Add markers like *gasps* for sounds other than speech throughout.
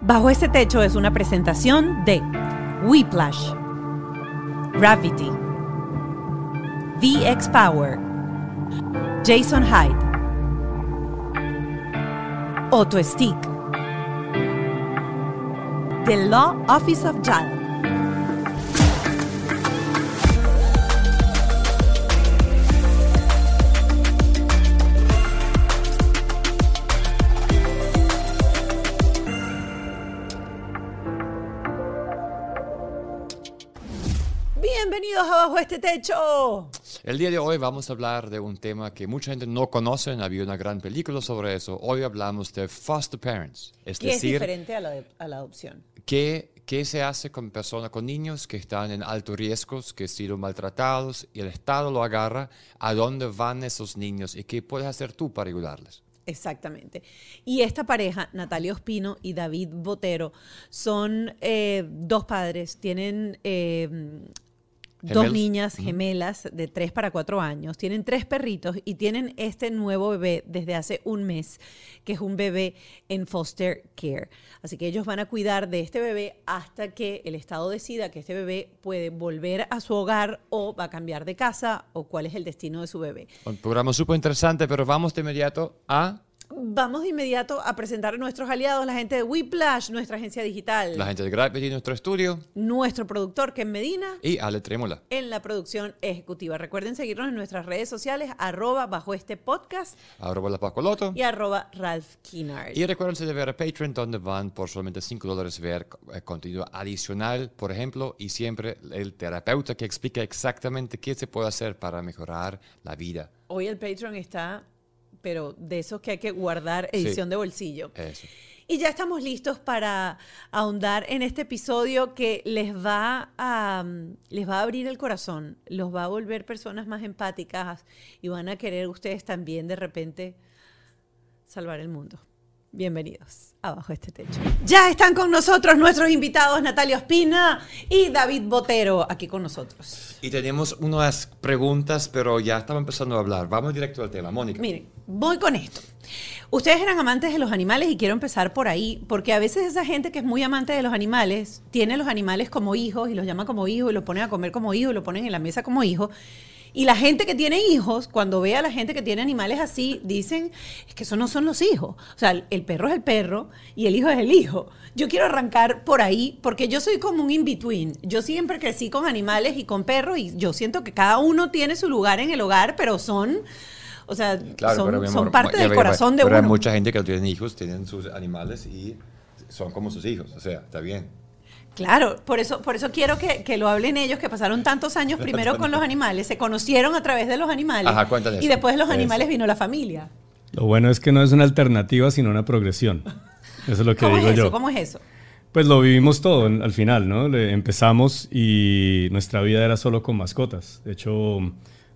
Bajo este techo es una presentación de Whiplash, Gravity, VX Power, Jason Hyde, Auto Stick, The Law Office of JAL. Bienvenidos a Bajo este techo. El día de hoy vamos a hablar de un tema que mucha gente no conoce, había una gran película sobre eso. Hoy hablamos de foster parents, es ¿Qué es decir, diferente a la, a la adopción? ¿qué, qué se hace con personas, con niños que están en altos riesgos, que han sido maltratados y el Estado lo agarra, a dónde van esos niños y qué puedes hacer tú para ayudarles. Exactamente. Y esta pareja, Natalia Ospino y David Botero, son eh, dos padres, tienen eh, dos niñas gemelas de 3 para 4 años, tienen tres perritos y tienen este nuevo bebé desde hace un mes, que es un bebé en foster care. Así que ellos van a cuidar de este bebé hasta que el Estado decida que este bebé puede volver a su hogar o va a cambiar de casa o cuál es el destino de su bebé. Un programa súper interesante, pero vamos de inmediato a Vamos de inmediato a presentar a nuestros aliados, la gente de Whiplash, nuestra agencia digital, la gente de Gravity, nuestro estudio, nuestro productor Ken Medina, y Ale Trémola. en la producción ejecutiva. Recuerden seguirnos en nuestras redes sociales, arroba bajo este podcast Arroba la Pascoloto. y arroba Ralph Kinnard. Y recuérdense de ver a Patreon, donde van por solamente 5 dólares ver eh, contenido adicional, por ejemplo, y siempre el terapeuta que explica exactamente qué se puede hacer para mejorar la vida. Hoy el Patreon está, pero de esos que hay que guardar edición de bolsillo. Eso. Y ya estamos listos para ahondar en este episodio que les va a mm, les va a abrir el corazón, los va a volver personas más empáticas y van a querer ustedes también de repente salvar el mundo. Bienvenidos abajo este techo. Ya están con nosotros nuestros invitados Natalia Ospina y David Botero aquí con nosotros. Y tenemos unas preguntas, pero ya estamos empezando a hablar. Vamos directo al tema. Mónica. Miren, voy con esto. Ustedes eran amantes de los animales y quiero empezar por ahí, porque a veces esa gente que es muy amante de los animales tiene los animales como hijos y los llama como hijos y los ponen a comer como hijos y los ponen en la mesa como hijos. Y la gente que tiene hijos, cuando ve a la gente que tiene animales así, dicen, es que esos no son los hijos. O sea, el perro es el perro y el hijo es el hijo. Yo quiero arrancar por ahí porque yo soy como un in-between. Yo siempre crecí con animales y con perros y yo siento que cada uno tiene su lugar en el hogar, pero son... O sea, son, parte del corazón de pero uno. hay mucha gente que tiene hijos, tienen sus animales y son como sus hijos. O sea, está bien. Claro, por eso, por eso quiero que, que lo hablen ellos, que pasaron tantos años primero con los animales, se conocieron a través de los animales Ajá, cuéntale y eso. después de los Eso. animales vino la familia. Lo bueno es que no es una alternativa, sino una progresión. *laughs* Eso es lo que ¿Cómo digo es eso? yo. ¿Cómo es eso? Pues lo vivimos todo en- al final, ¿no? Le- empezamos y nuestra vida era solo con mascotas. De hecho,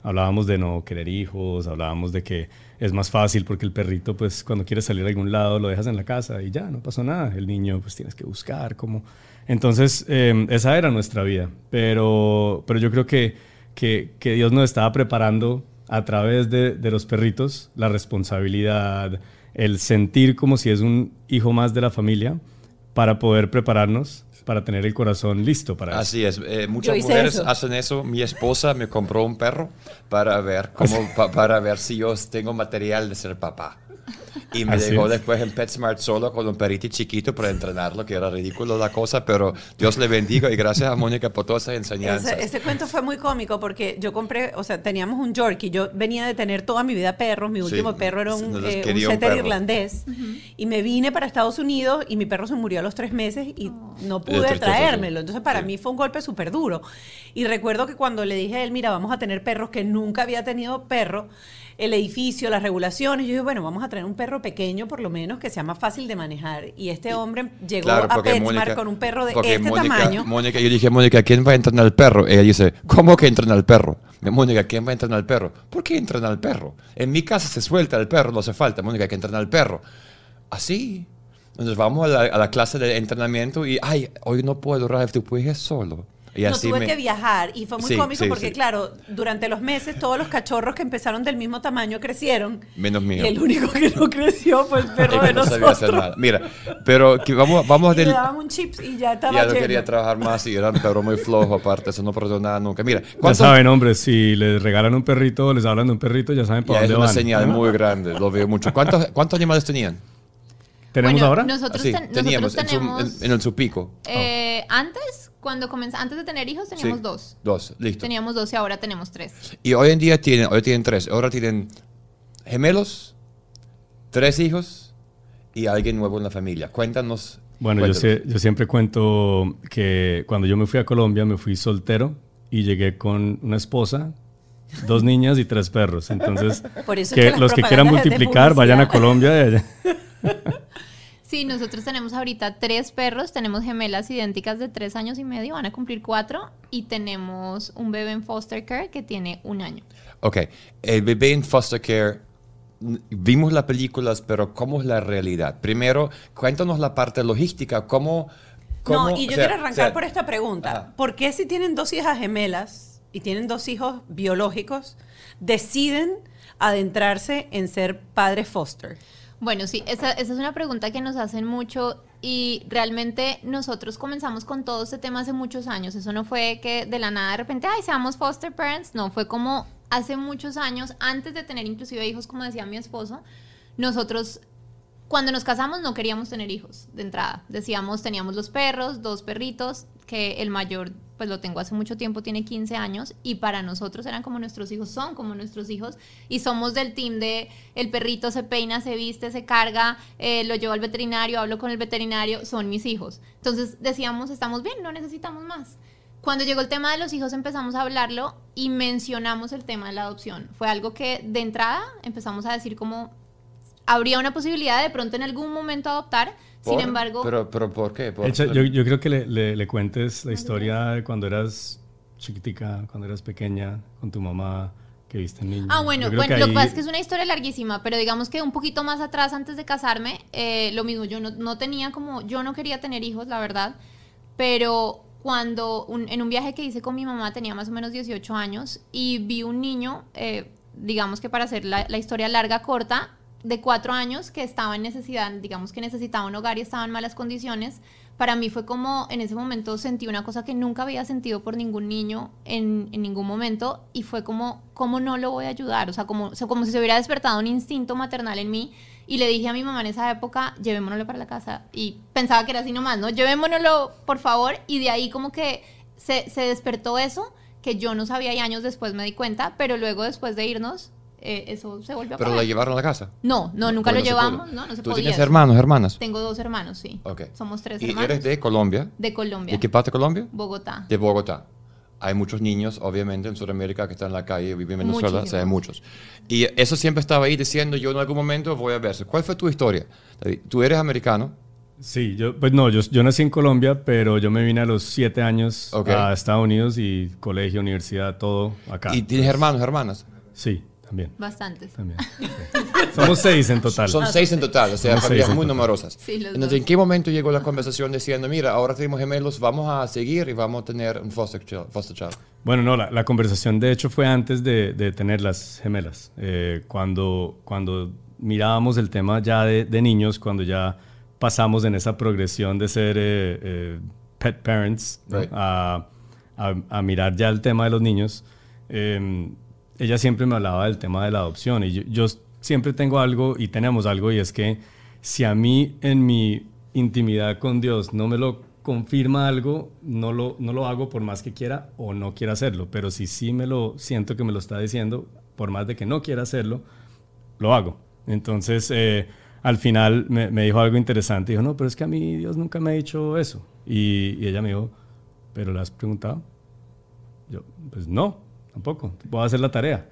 hablábamos de no querer hijos, hablábamos de que es más fácil porque el perrito, pues cuando quiere salir a algún lado, lo dejas en la casa y ya, no pasó nada. El niño, pues tienes que buscar cómo. Entonces, eh, esa era nuestra vida. Pero, pero yo creo que, que, que Dios nos estaba preparando a través de, de los perritos la responsabilidad, el sentir como si es un hijo más de la familia para poder prepararnos, para tener el corazón listo para eso. Así es. eh, muchas mujeres eso. hacen eso. Mi esposa me compró un perro para ver cómo, *laughs* pa- para ver si yo tengo material de ser papá. Y me Así llegó es. después en PetSmart solo con un perrito chiquito para entrenarlo, que era ridículo la cosa, pero Dios le bendiga y gracias a Mónica por todas esas enseñanzas. Ese, ese cuento fue muy cómico porque yo compré, o sea, teníamos un Yorkie. Yo venía de tener toda mi vida perros. Mi Sí, último perro era un, eh, un setter perro. irlandés. Y me vine para Estados Unidos y mi perro se murió a los tres meses y no Es pude tristeza, traérmelo. Entonces, para Sí. mí fue un golpe súper duro. Y recuerdo que cuando le dije a él, mira, vamos a tener perros que nunca había tenido perro, el edificio, las regulaciones, yo dije, bueno, vamos a traer un perro pequeño por lo menos que sea más fácil de manejar. Y este hombre llegó Claro, a PetSmart Mónica- con un perro de este Mónica- tamaño. Mónica, yo dije, Mónica, ¿quién va a entrenar al perro? Ella dice, ¿cómo que entrenar al perro? Mónica, ¿quién va a entrenar al perro? ¿Por qué entrenar al perro? En mi casa se suelta el perro, no hace falta. Mónica, hay que entrenar al perro. Así. Entonces vamos a la, a la clase de entrenamiento y, ay, hoy no puedo, Ralph, tú puedes solo. Y no así tuve me- que viajar y fue muy Sí, cómico sí, porque, sí. claro, durante los meses todos los cachorros que empezaron del mismo tamaño crecieron. Menos mío. Y el único que no creció fue el *laughs* perro de no sabía nosotros. hacer nada. Mira, pero que vamos, vamos Y le del... daban un chips y ya estaba Ya no lleno. quería trabajar más y era un perro muy flojo aparte, eso no perdonó nada nunca. Mira, Ya ¿cuántos- saben, hombres, si les regalan un perrito o les hablan de un perrito, ya saben Ya, para es dónde una van. señal ¿no? muy grande, lo veo mucho. ¿Cuántos, cuántos animales tenían? ¿Tenemos Bueno, ahora? Nosotros, Así, ten- teníamos nosotros en, su, tenemos. en, en el su pico. eh, Antes, cuando comenz- antes de tener hijos, teníamos Sí, dos. Dos, listo. Teníamos dos y ahora tenemos tres. Y hoy en día tienen, hoy tienen tres. Ahora tienen gemelos, tres hijos y alguien nuevo en la familia. Cuéntanos. Bueno, yo, sé- yo siempre cuento que cuando yo me fui a Colombia me fui soltero y llegué con una esposa, dos niñas y tres perros. Entonces, Por eso es que que los que quieran multiplicar vayan a. Colombia. y allá- *laughs* Sí, nosotros tenemos ahorita tres perros, tenemos gemelas idénticas de tres años y medio, van a cumplir cuatro, y tenemos un bebé en foster care que tiene un año. Ok, el bebé en foster care, vimos las películas, pero ¿cómo es la realidad? Primero, cuéntanos la parte logística, ¿cómo...? cómo- No, y yo o sea, quiero arrancar o sea, por esta pregunta. Ajá. ¿Por qué si tienen dos hijas gemelas y tienen dos hijos biológicos, deciden adentrarse en ser padres foster? Bueno, sí, esa, esa es una pregunta que nos hacen mucho y realmente nosotros comenzamos con todo este tema hace muchos años. Eso no fue que de la nada de repente, ay, seamos foster parents. No, fue como hace muchos años, antes de tener inclusive hijos, como decía mi esposo, nosotros cuando nos casamos no queríamos tener hijos de entrada. Decíamos, teníamos los perros, dos perritos, que el mayor, pues lo tengo hace mucho tiempo, tiene 15 años, y para nosotros eran como nuestros hijos, son como nuestros hijos, y somos del team de el perrito se peina, se viste, se carga, eh, lo llevo al veterinario, hablo con el veterinario, son mis hijos. Entonces decíamos, estamos bien, no necesitamos más. Cuando llegó el tema de los hijos empezamos a hablarlo y mencionamos el tema de la adopción. Fue algo que de entrada empezamos a decir como habría una posibilidad de pronto en algún momento adoptar, sin ¿por? embargo, ¿Pero, pero por qué? Por- Echa, yo, yo creo que le, le- le cuentes la historia de cuando eras chiquitica, cuando eras pequeña, con tu mamá, que viste niño. Ah, bueno, bueno que lo que ahí- pasa es que es una historia larguísima, pero digamos que un poquito más atrás, antes de casarme, eh, lo mismo, yo no, no tenía como, yo no quería tener hijos, la verdad, pero cuando un- en un viaje que hice con mi mamá tenía más o menos 18 años y vi un niño, eh, digamos que para hacer la, la historia larga, corta, de cuatro años que estaba en necesidad, digamos que necesitaba un hogar y estaba en malas condiciones, para mí fue como en ese momento sentí una cosa que nunca había sentido por ningún niño en, en ningún momento y fue como, ¿cómo no lo voy a ayudar? O sea, como, como si se hubiera despertado un instinto maternal en mí y le dije a mi mamá en esa época, llevémonoslo para la casa y pensaba que era así nomás, ¿no? Llevémonoslo, por favor, y de ahí como que se, se despertó eso que yo no sabía y años después me di cuenta, pero luego después de irnos, eh, eso se volvió a ¿Pero pagar. la llevaron a la casa? No, no, nunca Pues lo se llevamos, pudo. no, no se ¿Tú podía. tienes eso. hermanos, hermanas? Tengo dos hermanos, sí. Ok. Somos tres ¿Y hermanos. eres de Colombia? De Colombia. ¿De qué parte de Colombia? Bogotá. De Bogotá. Hay muchos niños, obviamente, en Sudamérica que están en la calle, viven en Venezuela, o sea, hay muchos. Y eso siempre estaba ahí diciendo, yo en algún momento voy a verse. ¿Cuál fue tu historia? Tú eres americano, Sí, yo, pues no, yo, yo nací en Colombia, pero yo me vine a los siete años a Estados Unidos y colegio, universidad, todo acá. y tienes hermanos, hermanas. Sí, también. Bastantes. también sí. Somos seis en total. Son seis en total, o sea, Somos familias muy numerosas. Sí, los Entonces, dos. ¿en qué momento llegó la conversación diciendo, mira, ahora tenemos gemelos, vamos a seguir y vamos a tener un foster child? Foster child? Bueno, no, la, la conversación de hecho fue antes de, de tener las gemelas. Eh, cuando, cuando mirábamos el tema ya de, de niños, cuando ya pasamos en esa progresión de ser eh, eh, pet parents ¿no? Right. a, a- a mirar ya el tema de los niños, eh, ella siempre me hablaba del tema de la adopción y yo, siempre tengo algo y tenemos algo y es que si a mí en mi intimidad con Dios no me lo confirma algo, no lo, no lo hago por más que quiera o no quiera hacerlo, pero si sí me lo siento que me lo está diciendo, por más de que no quiera hacerlo, lo hago. Entonces, eh, al final me, me dijo algo interesante, dijo, no, pero es que a mí Dios nunca me ha dicho eso. Y, y ella me dijo, ¿pero le has preguntado? Yo, pues no, tampoco, voy a hacer la tarea.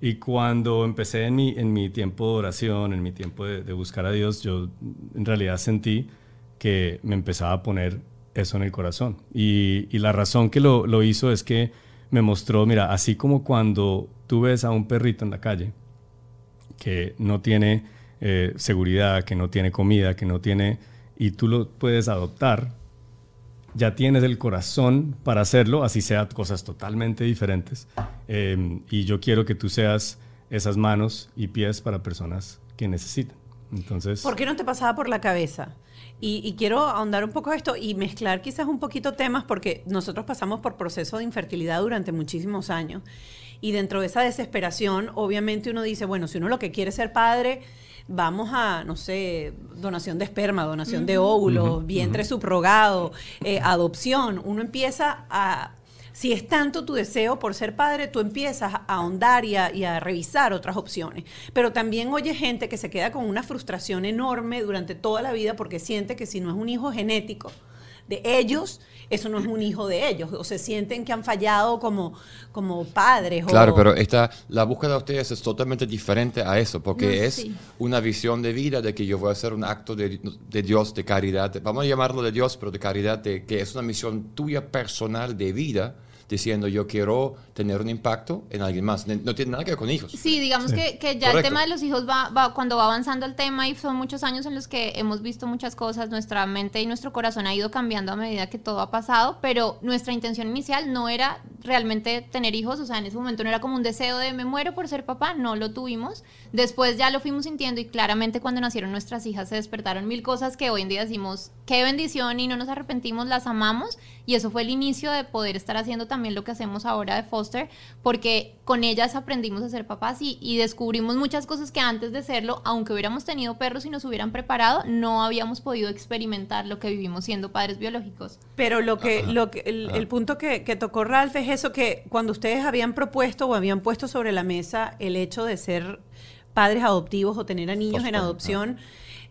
Y cuando empecé en mi, en mi tiempo de oración, en mi tiempo de, buscar a Dios, yo en realidad sentí que me empezaba a poner eso en el corazón. Y, y la razón que lo, lo hizo es que me mostró, mira, así como cuando tú ves a un perrito en la calle que no tiene eh, seguridad, que no tiene comida, que no tiene, y tú lo puedes adoptar, ya tienes el corazón para hacerlo, así sea cosas totalmente diferentes. Eh, y yo quiero que tú seas esas manos y pies para personas que necesitan. Entonces, ¿Por qué no te pasaba por la cabeza? Y, y quiero ahondar un poco esto y mezclar quizás un poquito temas porque nosotros pasamos por proceso de infertilidad durante muchísimos años. Y dentro de esa desesperación, obviamente uno dice, bueno, si uno lo que quiere es ser padre, vamos a, no sé, donación de esperma, donación de óvulos, vientre subrogado, eh, adopción. Uno empieza a si es tanto tu deseo por ser padre, tú empiezas a ahondar y a, y a, revisar otras opciones. Pero también oye gente que se queda con una frustración enorme durante toda la vida porque siente que si no es un hijo genético de ellos, eso no es un hijo de ellos. O se sienten que han fallado como, como padres. Claro, o, pero esta, la búsqueda de ustedes es totalmente diferente a eso, porque No, es sí. una visión de vida de que yo voy a hacer un acto de, de Dios, de caridad, vamos a llamarlo de Dios, pero de caridad, de, que es una misión tuya personal de vida diciendo yo quiero tener un impacto en alguien más. No tiene nada que ver con hijos. Sí, digamos Sí. Que, que ya el Correcto. tema de los hijos va, va- cuando va avanzando el tema y son muchos años en los que hemos visto muchas cosas, nuestra mente y nuestro corazón ha ido cambiando a medida que todo ha pasado, pero nuestra intención inicial no era realmente tener hijos, o sea, en ese momento no era como un deseo de me muero por ser papá, no lo tuvimos. Después ya lo fuimos sintiendo y claramente cuando nacieron nuestras hijas se despertaron mil cosas que hoy en día decimos, qué bendición y no nos arrepentimos, las amamos y eso fue el inicio de poder estar haciendo también lo que hacemos ahora de Foster, porque con ellas aprendimos a ser papás y, y descubrimos muchas cosas que antes de serlo, aunque hubiéramos tenido perros y nos hubieran preparado, no habíamos podido experimentar lo que vivimos siendo padres biológicos. Pero lo que, Ajá. lo que el, punto que, que tocó Ralph es eso que cuando ustedes habían propuesto o habían puesto sobre la mesa el hecho de ser padres adoptivos o tener a niños en adopción,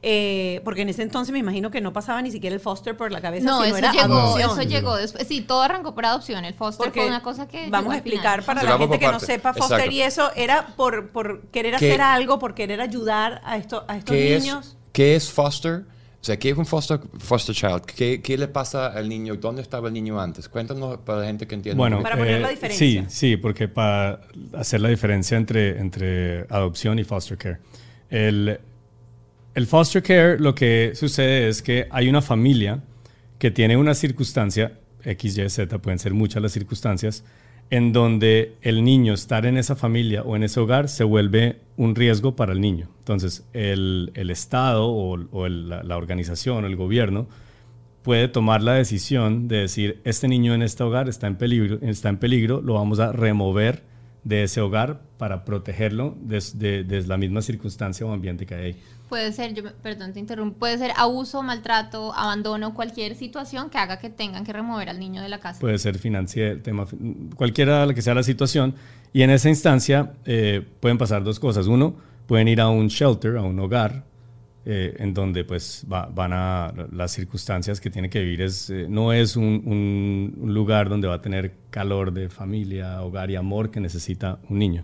eh, porque en ese entonces me imagino que no pasaba ni siquiera el foster por la cabeza, No, sino eso era llegó, adopción. eso llegó después. Sí, todo arrancó por adopción. El Foster Porque fue una cosa que. vamos a explicar final. para Se la gente que no sepa foster Exacto. y eso era por, por querer ¿Qué- hacer algo, por querer ayudar a, esto, a estos ¿Qué es, niños. ¿Qué es foster? O sea, ¿qué es un foster, foster child? ¿Qué, ¿Qué le pasa al niño? ¿Dónde estaba el niño antes? Cuéntanos para la gente que entienda. Bueno, Para poner la eh, diferencia. Sí, sí, porque para hacer la diferencia entre, entre adopción y foster care. El, el foster care lo que sucede es que hay una familia que tiene una circunstancia, X, Y, Z, pueden ser muchas las circunstancias, en donde el niño estar en esa familia o en ese hogar se vuelve un riesgo para el niño. Entonces, el, Estado o, la, organización o el gobierno puede tomar la decisión de decir, este niño en este hogar está en peligro, está en peligro lo vamos a remover de ese hogar para protegerlo desde la misma circunstancia o ambiente que hay. Puede ser, yo, perdón, te interrumpo, puede ser abuso, maltrato, abandono, cualquier situación que haga que tengan que remover al niño de la casa. Puede ser financiero, tema, cualquiera la que sea la situación. Y en esa instancia eh, pueden pasar dos cosas. Uno, pueden ir a un shelter, a un hogar, eh, en donde pues va- van a las circunstancias que tiene que vivir. Es, eh, no es un lugar donde va a tener calor de familia, hogar y amor que necesita un niño.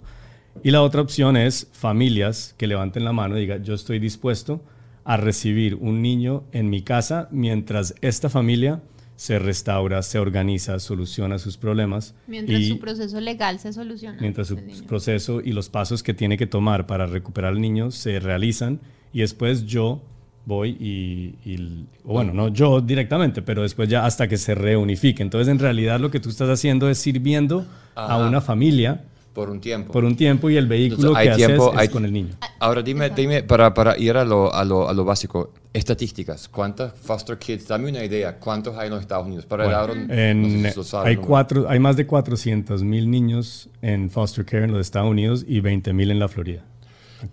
Y la otra opción es familias que levanten la mano y digan, yo estoy dispuesto a recibir un niño en mi casa mientras esta familia se restaura, se organiza, soluciona sus problemas. Mientras y su proceso legal se soluciona. mientras su niño. proceso y los pasos que tiene que tomar para recuperar al niño se realizan y después yo voy y, bueno, no yo directamente, pero después ya hasta que se reunifique. Entonces, en realidad lo que tú estás haciendo es sirviendo a una familia Por un tiempo. por un tiempo y el vehículo Entonces, hay que haces tiempo, es hay- con el niño. Ahora dime, dime para, para ir a lo, a, lo, a lo básico, estadísticas, ¿cuántos foster kids? Dame una idea, ¿cuántos hay en los Estados Unidos? Para Bueno, Aaron, en- no sé si lo sabe, hay, ¿no? cuatro, hay más de 400 mil niños en foster care en los Estados Unidos y 20 mil en la Florida.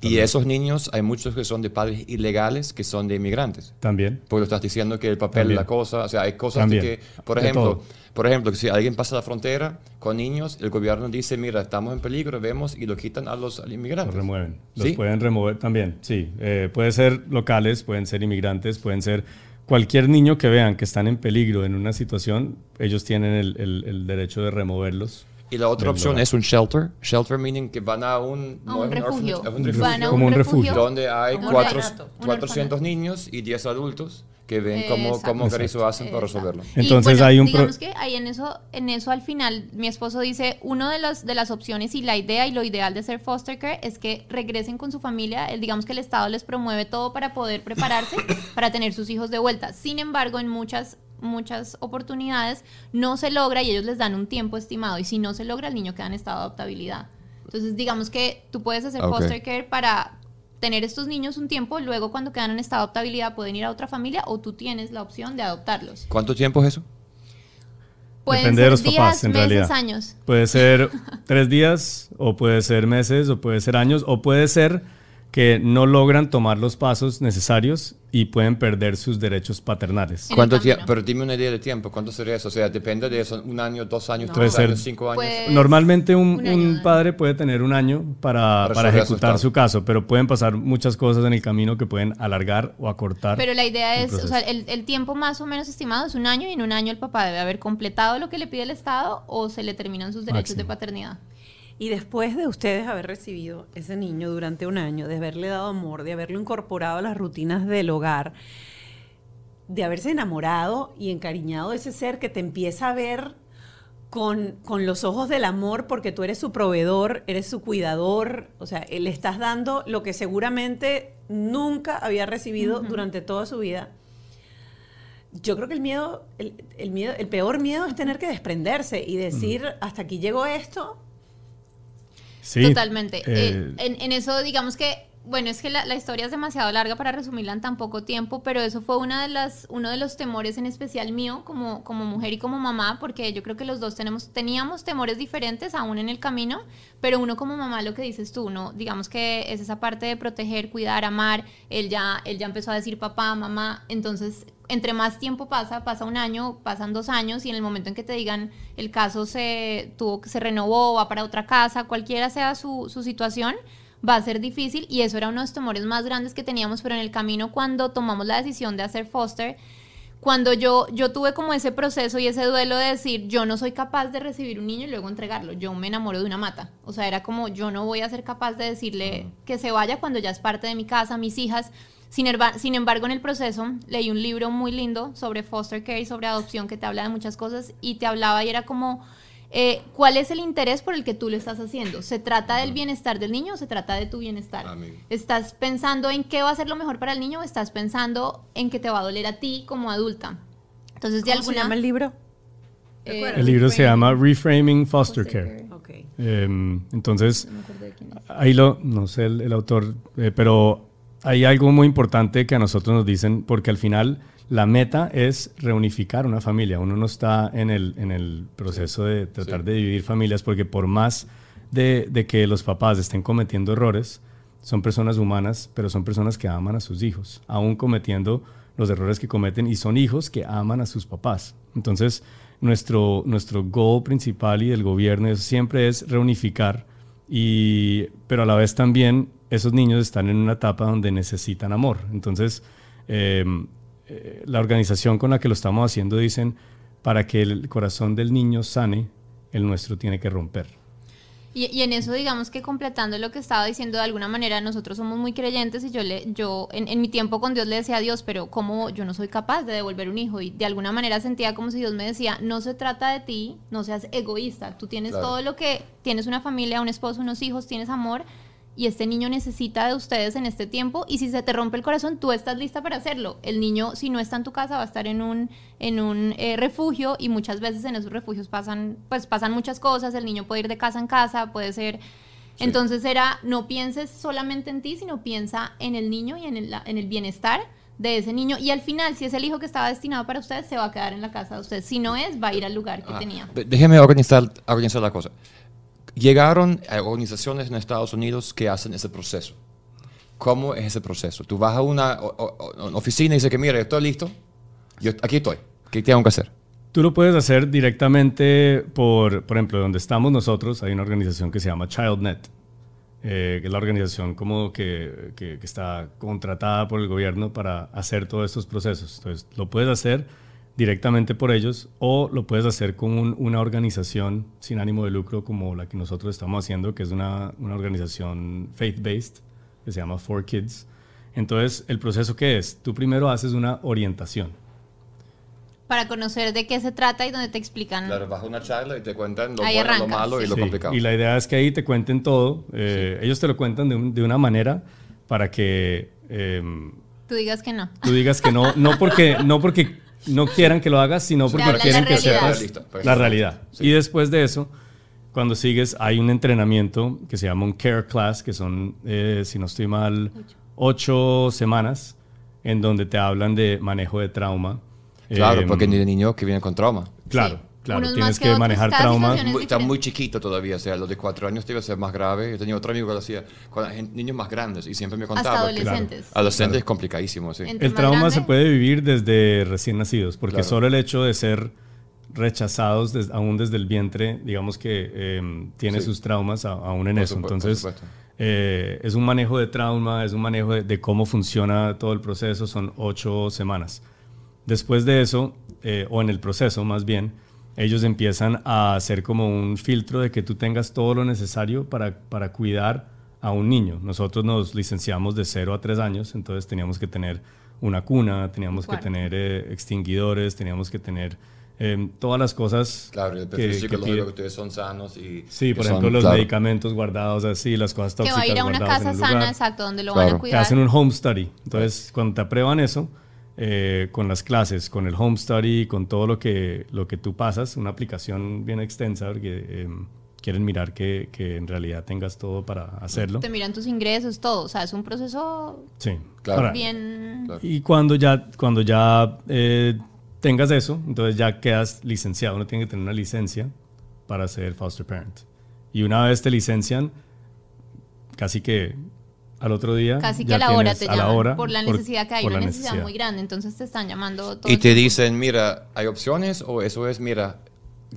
Y esos niños, hay muchos que son de padres ilegales, que son de inmigrantes. También. Porque lo estás diciendo que el papel, También. la cosa, o sea, hay cosas También. de que, por ejemplo. Por ejemplo, que si alguien pasa la frontera con niños, el gobierno dice, mira, estamos en peligro, vemos y lo quitan a los inmigrantes. Los remueven. Los ¿Sí? pueden remover también, sí. Eh, puede ser locales, pueden ser inmigrantes, pueden ser cualquier niño que vean que están en peligro en una situación, ellos tienen el, el- el derecho de removerlos. Y la otra opción lugar. es un shelter. Shelter meaning que van a un, A no un refugio. orphanage, es un refugio. Van a Como un refugio. donde hay cuatro, orfanato. Un 400 niños y 10 adultos que ven cómo, cómo Carizo hacen para resolverlo. Y Entonces bueno, hay un digamos que ahí en eso, en eso al final mi esposo dice, uno de los de las opciones y la idea y lo ideal de ser foster care es que regresen con su familia, el, digamos que el Estado les promueve todo para poder prepararse *laughs* para tener sus hijos de vuelta. Sin embargo, en muchas muchas oportunidades, no se logra y ellos les dan un tiempo estimado. Y si no se logra, el niño queda en estado de adaptabilidad. Entonces, digamos que tú puedes hacer Ok. foster care para tener estos niños un tiempo, luego cuando quedan en estado de adaptabilidad pueden ir a otra familia o tú tienes la opción de adoptarlos. ¿Cuánto tiempo es eso? Pueden Depende de ser los días, papás, en meses, realidad. años. Puede ser *laughs* tres días, o puede ser meses, o puede ser años, o puede ser que no logran tomar los pasos necesarios y pueden perder sus derechos paternales. El ¿Cuánto camino. tie- Pero dime una idea de tiempo. ¿Cuánto sería eso? O sea, depende de eso. ¿Un año, dos años, No. tres años, cinco años? Pues, Normalmente un, un año, un Dani. padre puede tener un año para, Para ejecutar su caso, pero pueden pasar muchas cosas en el camino que pueden alargar o acortar. Pero la idea el es, o proceso. sea, el, el tiempo más o menos estimado es un año y en un año el papá debe haber completado lo que le pide el Estado o se le terminan sus derechos de paternidad. Y después de ustedes haber recibido ese niño durante un año, de haberle dado amor, de haberlo incorporado a las rutinas del hogar, de haberse enamorado y encariñado de ese ser que te empieza a ver con, con los ojos del amor porque tú eres su proveedor, eres su cuidador, o sea, le estás dando lo que seguramente nunca había recibido durante toda su vida. Yo creo que el miedo, el, el miedo, el peor miedo es tener que desprenderse y decir, hasta aquí llegó esto, Sí, Totalmente. eh, Eh, en, en eso, digamos que, bueno, es que la, la historia es demasiado larga para resumirla en tan poco tiempo, pero eso fue una de las, uno de los temores en especial mío como, como mujer y como mamá, porque yo creo que los dos tenemos, teníamos temores diferentes aún en el camino, pero uno como mamá, lo que dices tú, ¿no? Digamos que es esa parte de proteger, cuidar, amar, él ya, él ya empezó a decir papá, mamá, entonces entre más tiempo pasa, pasa un año, pasan dos años y en el momento en que te digan el caso se tuvo se renovó, va para otra casa, cualquiera sea su, su situación, va a ser difícil y eso era uno de los temores más grandes que teníamos, pero en el camino cuando tomamos la decisión de hacer foster, cuando yo, yo tuve como ese proceso y ese duelo de decir, yo no soy capaz de recibir un niño y luego entregarlo, yo me enamoro de una mata. O sea, era como, yo no voy a ser capaz de decirle que se vaya cuando ya es parte de mi casa, mis hijas. Sin, herba- sin embargo, en el proceso leí un libro muy lindo sobre foster care y sobre adopción que te habla de muchas cosas y te hablaba y era como, eh, ¿cuál es el interés por el que tú lo estás haciendo? ¿Se trata del bienestar del niño o se trata de tu bienestar? Amigo. ¿Estás pensando en qué va a ser lo mejor para el niño o estás pensando en que te va a doler a ti como adulta? Entonces, de ¿Cómo se alguna llama el libro? Eh, el libro se llama Reframing Foster Foster Care. Care. Ok. Em, entonces, No ahí lo, no sé el, el autor, eh, pero hay algo muy importante que a nosotros nos dicen, porque al final la meta es reunificar una familia. Uno no está en el, en el proceso de tratar Sí. de dividir familias, porque por más de, de que los papás estén cometiendo errores, son personas humanas, pero son personas que aman a sus hijos, aún cometiendo los errores que cometen y son hijos que aman a sus papás. Entonces, nuestro, nuestro goal principal y del gobierno siempre es reunificar, y, pero a la vez también esos niños están en una etapa donde necesitan amor. Entonces, eh, eh, la organización con la que lo estamos haciendo dicen, para que el corazón del niño sane, el nuestro tiene que romper. Y, y en eso, digamos que completando lo que estaba diciendo, de alguna manera nosotros somos muy creyentes y yo, le, yo en, en mi tiempo con Dios le decía a Dios, pero ¿cómo yo no soy capaz de devolver un hijo? Y de alguna manera sentía como si Dios me decía, no se trata de ti, no seas egoísta, tú tienes Claro. todo lo que, tienes una familia, un esposo, unos hijos, tienes amor y este niño necesita de ustedes en este tiempo y si se te rompe el corazón, tú estás lista para hacerlo. El niño, si no está en tu casa, va a estar en un, en un eh, refugio y muchas veces en esos refugios pasan, pues pasan muchas cosas, el niño puede ir de casa en casa, puede ser... Entonces era, no pienses solamente en ti, sino piensa en el niño y en el, en el bienestar de ese niño. Y al final, si es el hijo que estaba destinado para ustedes, se va a quedar en la casa de ustedes. Si no es, va a ir al lugar que Ah, tenía. Déjeme organizar, organizar la cosa. Llegaron a organizaciones en Estados Unidos que hacen ese proceso. ¿Cómo es ese proceso? Tú vas a una o- o- o- oficina y dices que, mira, yo estoy listo, yo aquí estoy, ¿qué tengo que hacer? Tú lo puedes hacer directamente por, por ejemplo, donde estamos nosotros, hay una organización que se llama ChildNet, eh, que es la organización como que, que- que está contratada por el gobierno para hacer todos estos procesos. Entonces, lo puedes hacer directamente por ellos o lo puedes hacer con un- una organización sin ánimo de lucro como la que nosotros estamos haciendo, que es una, una organización faith-based, que se llama For Kids. Entonces, ¿el proceso qué es? Tú primero haces una orientación. Para conocer de qué se trata y donde te explican. Claro, vas a una charla y te cuentan lo Ahí bueno, lo malo y lo Sí, complicado. Y la idea es que ahí te cuenten todo. eh, Ellos te lo cuentan de, un- de una manera para que em, Tú digas que no. tú digas que no, no porque, no porque no quieran que lo hagas, sino porque la quieren que sepas perfecto. la realidad. Sí. Y después de eso, cuando sigues, hay un entrenamiento que se llama un care class, que son, eh, si no estoy mal, ocho semanas, en donde te hablan de manejo de trauma. Claro, Em, porque ni de niño que viene con trauma. Claro, Sí. Claro, Unos tienes más que que, otros, manejar cada trauma. situación es Muy- está muy chiquito todavía, o sea, los de cuatro años debe ser más grave. Yo tenía otro amigo que lo hacía con niños más grandes y siempre me contaba. Hasta que- adolescentes. Adolescentes es complicadísimo, sí. El trauma grande, se puede vivir desde recién nacidos, porque Claro. solo el hecho de ser rechazados des- aún desde el vientre, digamos que eh, tiene Sí. sus traumas a- aún en Por eso. supuesto, por Entonces, supuesto. eh, es un manejo de trauma, es un manejo de, de cómo funciona todo el proceso, son ocho semanas. Después de eso, eh, o en el proceso más bien, ellos empiezan a hacer como un filtro de que tú tengas todo lo necesario para, para cuidar a un niño. Nosotros nos licenciamos de 0 a 3 años, entonces teníamos que tener una cuna, teníamos que tener eh, extinguidores, teníamos que tener eh, todas las cosas Claro, el que, perfil que psicológico que ustedes son sanos y... Sí, por que ejemplo, son, los claro, medicamentos guardados así, las cosas que tóxicas va a ir a una casa un lugar. sana, exacto, donde lo van Claro. a Que cuidar. hacen un home study. Entonces, cuando te aprueban eso, eh, con las clases, con el home study, con todo lo que, lo que tú pasas, una aplicación bien extensa, porque eh, quieren mirar que, que en realidad tengas todo para hacerlo. Te miran tus ingresos, todo. O sea, es un proceso Sí, Claro. Ahora, bien... Claro. Y cuando ya, cuando ya eh, tengas eso, entonces ya quedas licenciado. Uno tiene que tener una licencia para ser foster parent. Y una vez te licencian, casi que al otro día. Casi que ya a la hora te la llaman. hora, por la por- necesidad que hay, por una la necesidad, muy grande. Entonces te están llamando todo Y te tiempo. dicen, mira, ¿hay opciones o eso es, mira,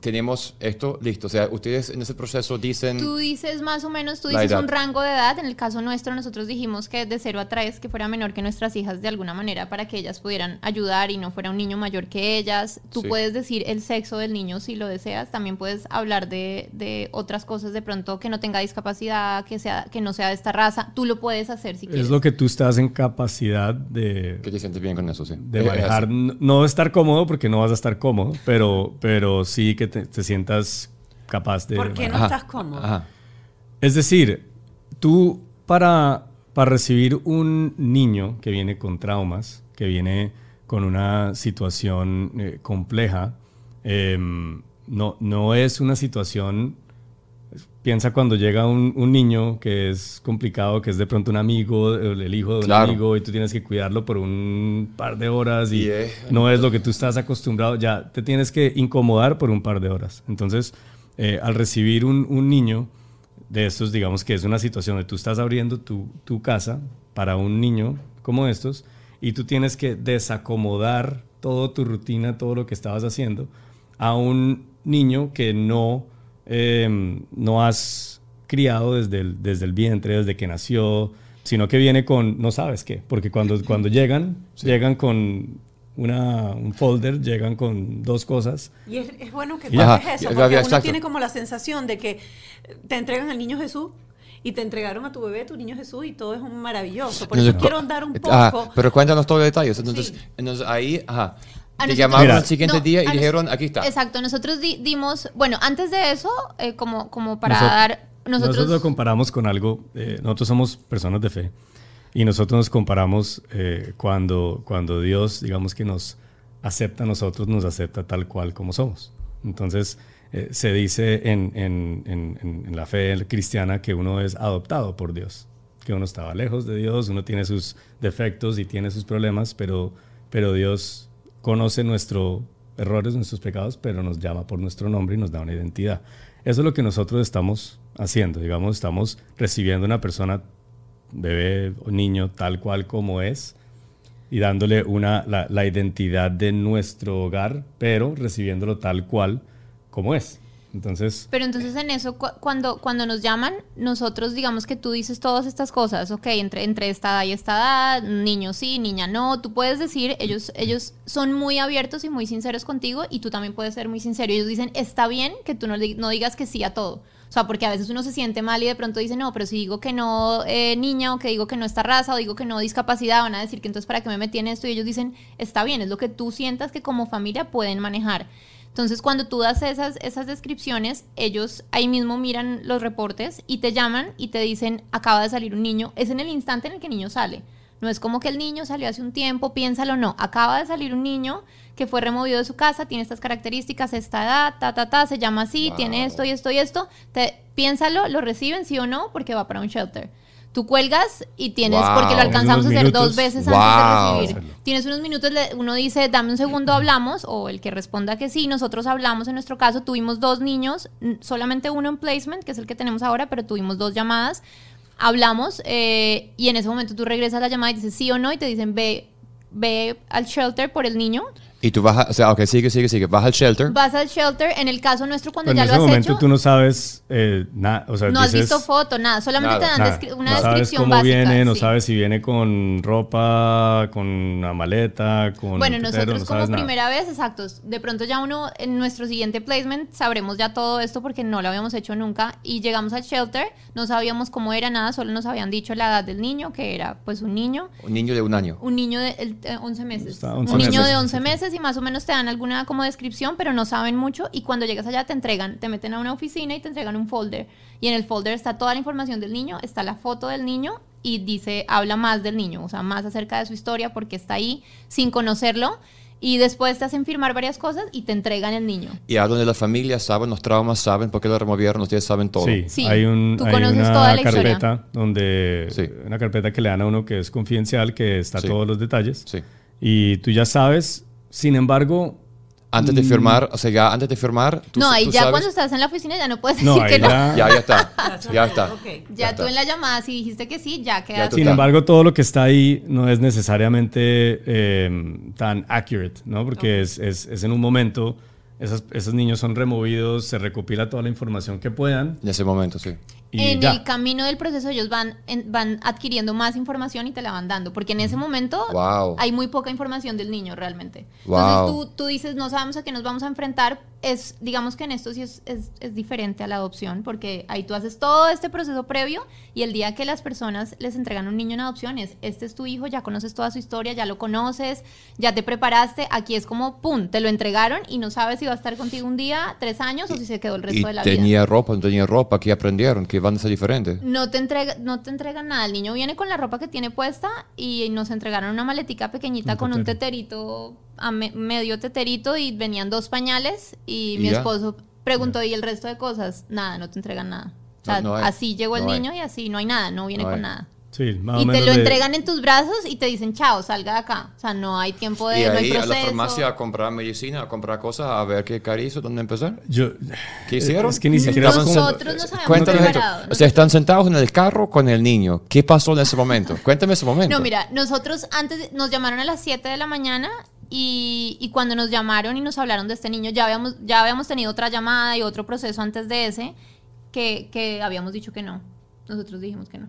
tenemos esto listo? O sea, ustedes en ese proceso dicen... Tú dices más o menos, tú dices un rango de edad. En el caso nuestro, nosotros dijimos que de 0 a 3, que fuera menor que nuestras hijas de alguna manera para que ellas pudieran ayudar y no fuera un niño mayor que ellas. Tú Sí. puedes decir el sexo del niño si lo deseas. También puedes hablar de, de otras cosas de pronto que no tenga discapacidad, que, sea, que no sea de esta raza. Tú lo puedes hacer si quieres. Es lo que tú estás en capacidad de, Que te sientes bien con eso, sí. de Es- es manejar. no estar cómodo, porque no vas a estar cómodo, pero, pero sí que te, te sientas capaz de. ¿Por qué no Ajá, estás cómodo? Ajá. Es decir, tú para, para recibir un niño que viene con traumas, que viene con una situación eh, compleja, em, no, no es una situación... Piensa cuando llega un, un niño que es complicado, que es de pronto un amigo, el, hijo de un Claro. amigo, y tú tienes que cuidarlo por un par de horas y Y es- no es lo que tú estás acostumbrado, ya te tienes que incomodar por un par de horas. Entonces, eh, al recibir un, un niño de estos, digamos que es una situación donde tú estás abriendo tu, tu casa para un niño como estos y tú tienes que desacomodar toda tu rutina, todo lo que estabas haciendo, a un niño que no, eh, no has criado desde el, desde el vientre, desde que nació, sino que viene con no sabes qué, porque cuando, cuando *laughs* llegan, llegan con una, un folder, llegan con dos cosas. Y es, es bueno que haces eso, Ajá, porque uno exacto. tiene como la sensación de que te entregan al niño Jesús y te entregaron a tu bebé, tu niño Jesús, y todo es un maravilloso. Por eso Entonces, quiero co- dar un poco. pero cuéntanos todos los detalles. Entonces, Sí. entonces ahí, ajá. A llamaron Mira. al siguiente No, día y dijeron, aquí está. Exacto, nosotros di- dimos, bueno, antes de eso, eh, como, como para Nosotros- dar, Nosotros, nosotros, lo comparamos con algo, eh, nosotros somos personas de fe y nosotros nos comparamos eh, cuando, cuando Dios, digamos que nos acepta a nosotros, nos acepta tal cual como somos. Entonces, eh, se dice en, en- en- en- en la fe cristiana que uno es adoptado por Dios, que uno estaba lejos de Dios, uno tiene sus defectos y tiene sus problemas, pero, pero Dios conoce nuestros errores, nuestros pecados, pero nos llama por nuestro nombre y nos da una identidad. Eso es lo que nosotros estamos haciendo, digamos, estamos recibiendo una persona, bebé o niño, tal cual como es, y dándole una, la, la identidad de nuestro hogar, pero recibiéndolo tal cual como es. Entonces, pero entonces en eso, cu- cuando, cuando nos llaman, nosotros digamos que tú dices todas estas cosas, ok, entre, entre esta edad y esta edad, niño sí, niña no, tú puedes decir, ellos, ellos son muy abiertos y muy sinceros contigo y tú también puedes ser muy sincero. Ellos dicen, está bien que tú no, no digas que sí a todo. O sea, porque a veces uno se siente mal y de pronto dice, no, pero si digo que no eh, niña o que digo que no esta raza o digo que no discapacidad, van a decir que entonces para qué me metí en esto y ellos dicen, está bien, es lo que tú sientas que como familia pueden manejar. Entonces, cuando tú das esas, esas descripciones, ellos ahí mismo miran los reportes y te llaman y te dicen, acaba de salir un niño. Es en el instante en el que el niño sale. No es como que el niño salió hace un tiempo, piénsalo, no. Acaba de salir un niño que fue removido de su casa, tiene estas características, esta edad, ta, ta, ta, se llama así, Wow. tiene esto y esto y esto. Te, piénsalo, lo reciben sí o no, porque va para un shelter. Tú cuelgas y tienes, Wow. porque lo alcanzamos a hacer dos veces Wow. antes de recibir. Tienes unos minutos, uno dice, dame un segundo, hablamos, o el que responda que sí, nosotros hablamos en nuestro caso, tuvimos dos niños, solamente uno en placement, que es el que tenemos ahora, pero tuvimos dos llamadas, hablamos, eh, y en ese momento tú regresas la llamada y dices sí o no, y te dicen, ve, ve al shelter por el niño, Y tú vas, a, o sea, ok, sigue, sigue, sigue. Vas al shelter. vas al shelter, en el caso nuestro cuando Pero en ya ese lo has momento hecho, tú no sabes eh, nada, o sea, no has dices, visto foto, nada, solamente Nada, te dan nada. descri- una no sabes descripción cómo básica. viene, no sabes si viene con ropa, con una maleta, con Bueno, un nosotros no como sabes nada. primera vez, exactos. De pronto ya uno en nuestro siguiente placement sabremos ya todo esto porque no lo habíamos hecho nunca y llegamos al shelter, no sabíamos cómo era nada, solo nos habían dicho la edad del niño, que era pues un niño, Un niño de un año. un niño de el- eh, 11 meses. Está 11 un niño meses. de 11 meses y más o menos te dan alguna como descripción, pero no saben mucho y cuando llegas allá te entregan, te meten a una oficina y te entregan un folder y en el folder está toda la información del niño, está la foto del niño y dice, habla más del niño, o sea, más acerca de su historia porque está ahí sin conocerlo y después te hacen firmar varias cosas y te entregan el niño. Y a donde la familia saben, los traumas saben por qué lo removieron, ustedes saben todo. Sí, Sí, hay, un, tú hay conoces una toda la historia. carpeta donde Sí. una carpeta que le dan a uno que es confidencial, que está Sí. todos los detalles. Sí. Y tú ya sabes, sin embargo, Antes de firmar, o sea, ya antes de firmar, tú, no, ahí tú ya sabes- cuando estás en la oficina ya no puedes no, decir que ahí no. ya- *laughs* Ya, está. ya está. Ok. Ya, ya tú está. en la llamada, si dijiste que sí, ya Ya quedas. tú Sin embargo, todo lo que está ahí no es necesariamente eh, tan accurate, ¿no? Porque es, es- es en un momento, esas- esos niños son removidos, se recopila toda la información que puedan En ese momento, sí. En ya. el camino del proceso ellos van, en- van adquiriendo más información y te la van dando, porque en ese momento Wow. hay muy poca información del niño realmente. Wow. Entonces tú, tú dices, no sabemos a qué nos vamos a enfrentar, es, digamos que en esto sí es, es, es diferente a la adopción, porque ahí tú haces todo este proceso previo y el día que las personas les entregan un niño en adopción es, este es tu hijo, ya conoces toda su historia, ya lo conoces, ya te preparaste, aquí es como, ¡pum!, te lo entregaron y no sabes si va a estar contigo un día, tres años o si se quedó el resto Y de la vida. tenía ropa, no tenía ropa, que aprendieron, que van a ser diferentes. No te, entrega, no te entregan nada. El niño viene con la ropa que tiene puesta y nos entregaron una maletica pequeñita Un con un teterito, a me- medio teterito y venían dos pañales y, ¿Y mi ya? esposo preguntó, ¿y el resto de cosas? Nada, no te entregan nada. O sea, No, no hay. así llegó el No hay. niño y así no hay nada, no viene No con hay. nada. Sí, más o Y te lo de- entregan en tus brazos y te dicen, chao, salga de acá. O sea, no hay tiempo de, y no hay ahí a la farmacia a comprar medicina, a comprar cosas, a ver qué cari hizo, dónde empezar. Yo, ¿Qué hicieron? Es que ni siquiera Nosotros nos habíamos Cuéntanos preparado, O sea, están sentados en el carro con el niño. ¿Qué pasó en ese momento? Cuéntame ese momento. No, mira, nosotros antes nos llamaron a las 7 de la mañana y, y cuando nos llamaron y nos hablaron de este niño, ya habíamos, ya habíamos tenido otra llamada y otro proceso antes de ese que, que habíamos dicho que no. Nosotros dijimos que no.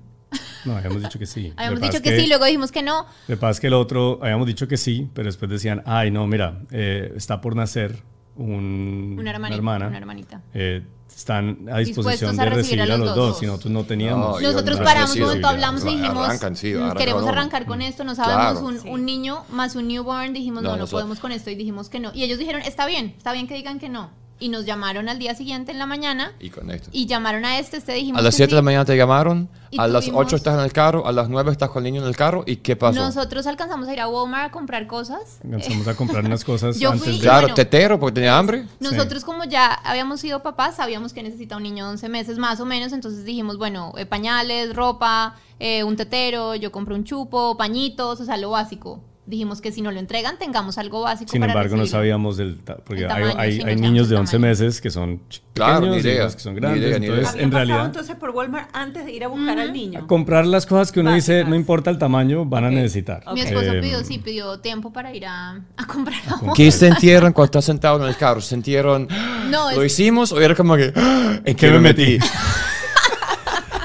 no, habíamos dicho que sí. *laughs* Habíamos que dicho que, es sí, luego dijimos que no. Que pasa que el otro, habíamos dicho que sí, pero después decían, ay, no, mira, eh, está por nacer un- Una hermanita. hermana. Una hermanita. Eh, están a disposición Dispuestos a de recibir a a los los dos. dos, si nosotros no teníamos. No, Nosotros no paramos un momento, hablamos y dijimos, arrancan, sí, "Mm, arrancan queremos uno". arrancar con esto, no sabemos Claro. un, Sí. un niño más un newborn, dijimos, No, no, podemos con esto y dijimos que no. Y ellos dijeron, está bien, está bien que digan que no. Y nos llamaron al día siguiente en la mañana Y con esto. y llamaron a este, este dijimos A las que 7 de la sí. mañana te llamaron, Y a las tuvimos- 8 estás en el carro, a las 9 estás con el niño en el carro. ¿Y qué pasó? Nosotros alcanzamos a ir a Walmart a comprar cosas. Alcanzamos a comprar unas cosas *laughs* Yo antes fui- de... claro, bueno. tetero porque tenía hambre. Nosotros como ya habíamos sido papás, sabíamos que necesita un niño de 11 meses más o menos, entonces dijimos, bueno, eh, pañales, ropa, eh, un tetero, yo compré un chupo, pañitos, o sea, lo básico. Dijimos que si no lo entregan, tengamos algo básico Sin para embargo, no sabíamos del... Porque El hay, tamaño, hay- niños de 11 tamaño. meses que son Claro, ni idea. que son Ni grandes. idea, ni idea. entonces, Habían en pasado realidad, entonces por Walmart antes de ir a buscar al niño. comprar las cosas que uno dice, no importa el tamaño, van a necesitar. Mi esposo Eh, pidió, sí, pidió tiempo para ir a, a comprar a Walmart. ¿Qué sintieron cuando estás sentado en el carro? ¿Sintieron, No, lo es- hicimos o era como que, "Ah, ¿en qué me metí? *laughs*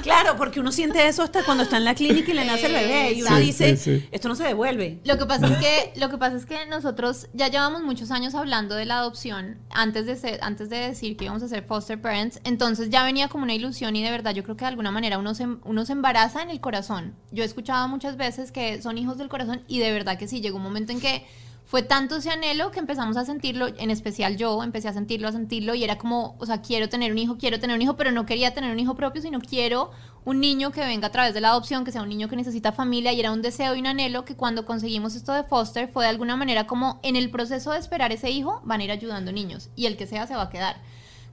Claro, porque uno siente eso hasta cuando está en la clínica y le nace el bebé y uno Sí, dice, sí, sí. esto no se devuelve. Lo que pasa es que lo que pasa es que nosotros ya llevamos muchos años hablando de la adopción antes de ser, antes de decir que íbamos a ser foster parents, entonces ya venía como una ilusión y de verdad yo creo que de alguna manera uno se, uno se embaraza en el corazón. Yo he escuchado muchas veces que son hijos del corazón y de verdad que sí llegó un momento en que fue tanto ese anhelo que empezamos a sentirlo, en especial yo, empecé a sentirlo, a sentirlo y era como, o sea, quiero tener un hijo, quiero tener un hijo, pero no quería tener un hijo propio, sino quiero un niño que venga a través de la adopción, que sea un niño que necesita familia y era un deseo y un anhelo que cuando conseguimos esto de Foster fue de alguna manera como en el proceso de esperar ese hijo van a ir ayudando niños y el que sea se va a quedar.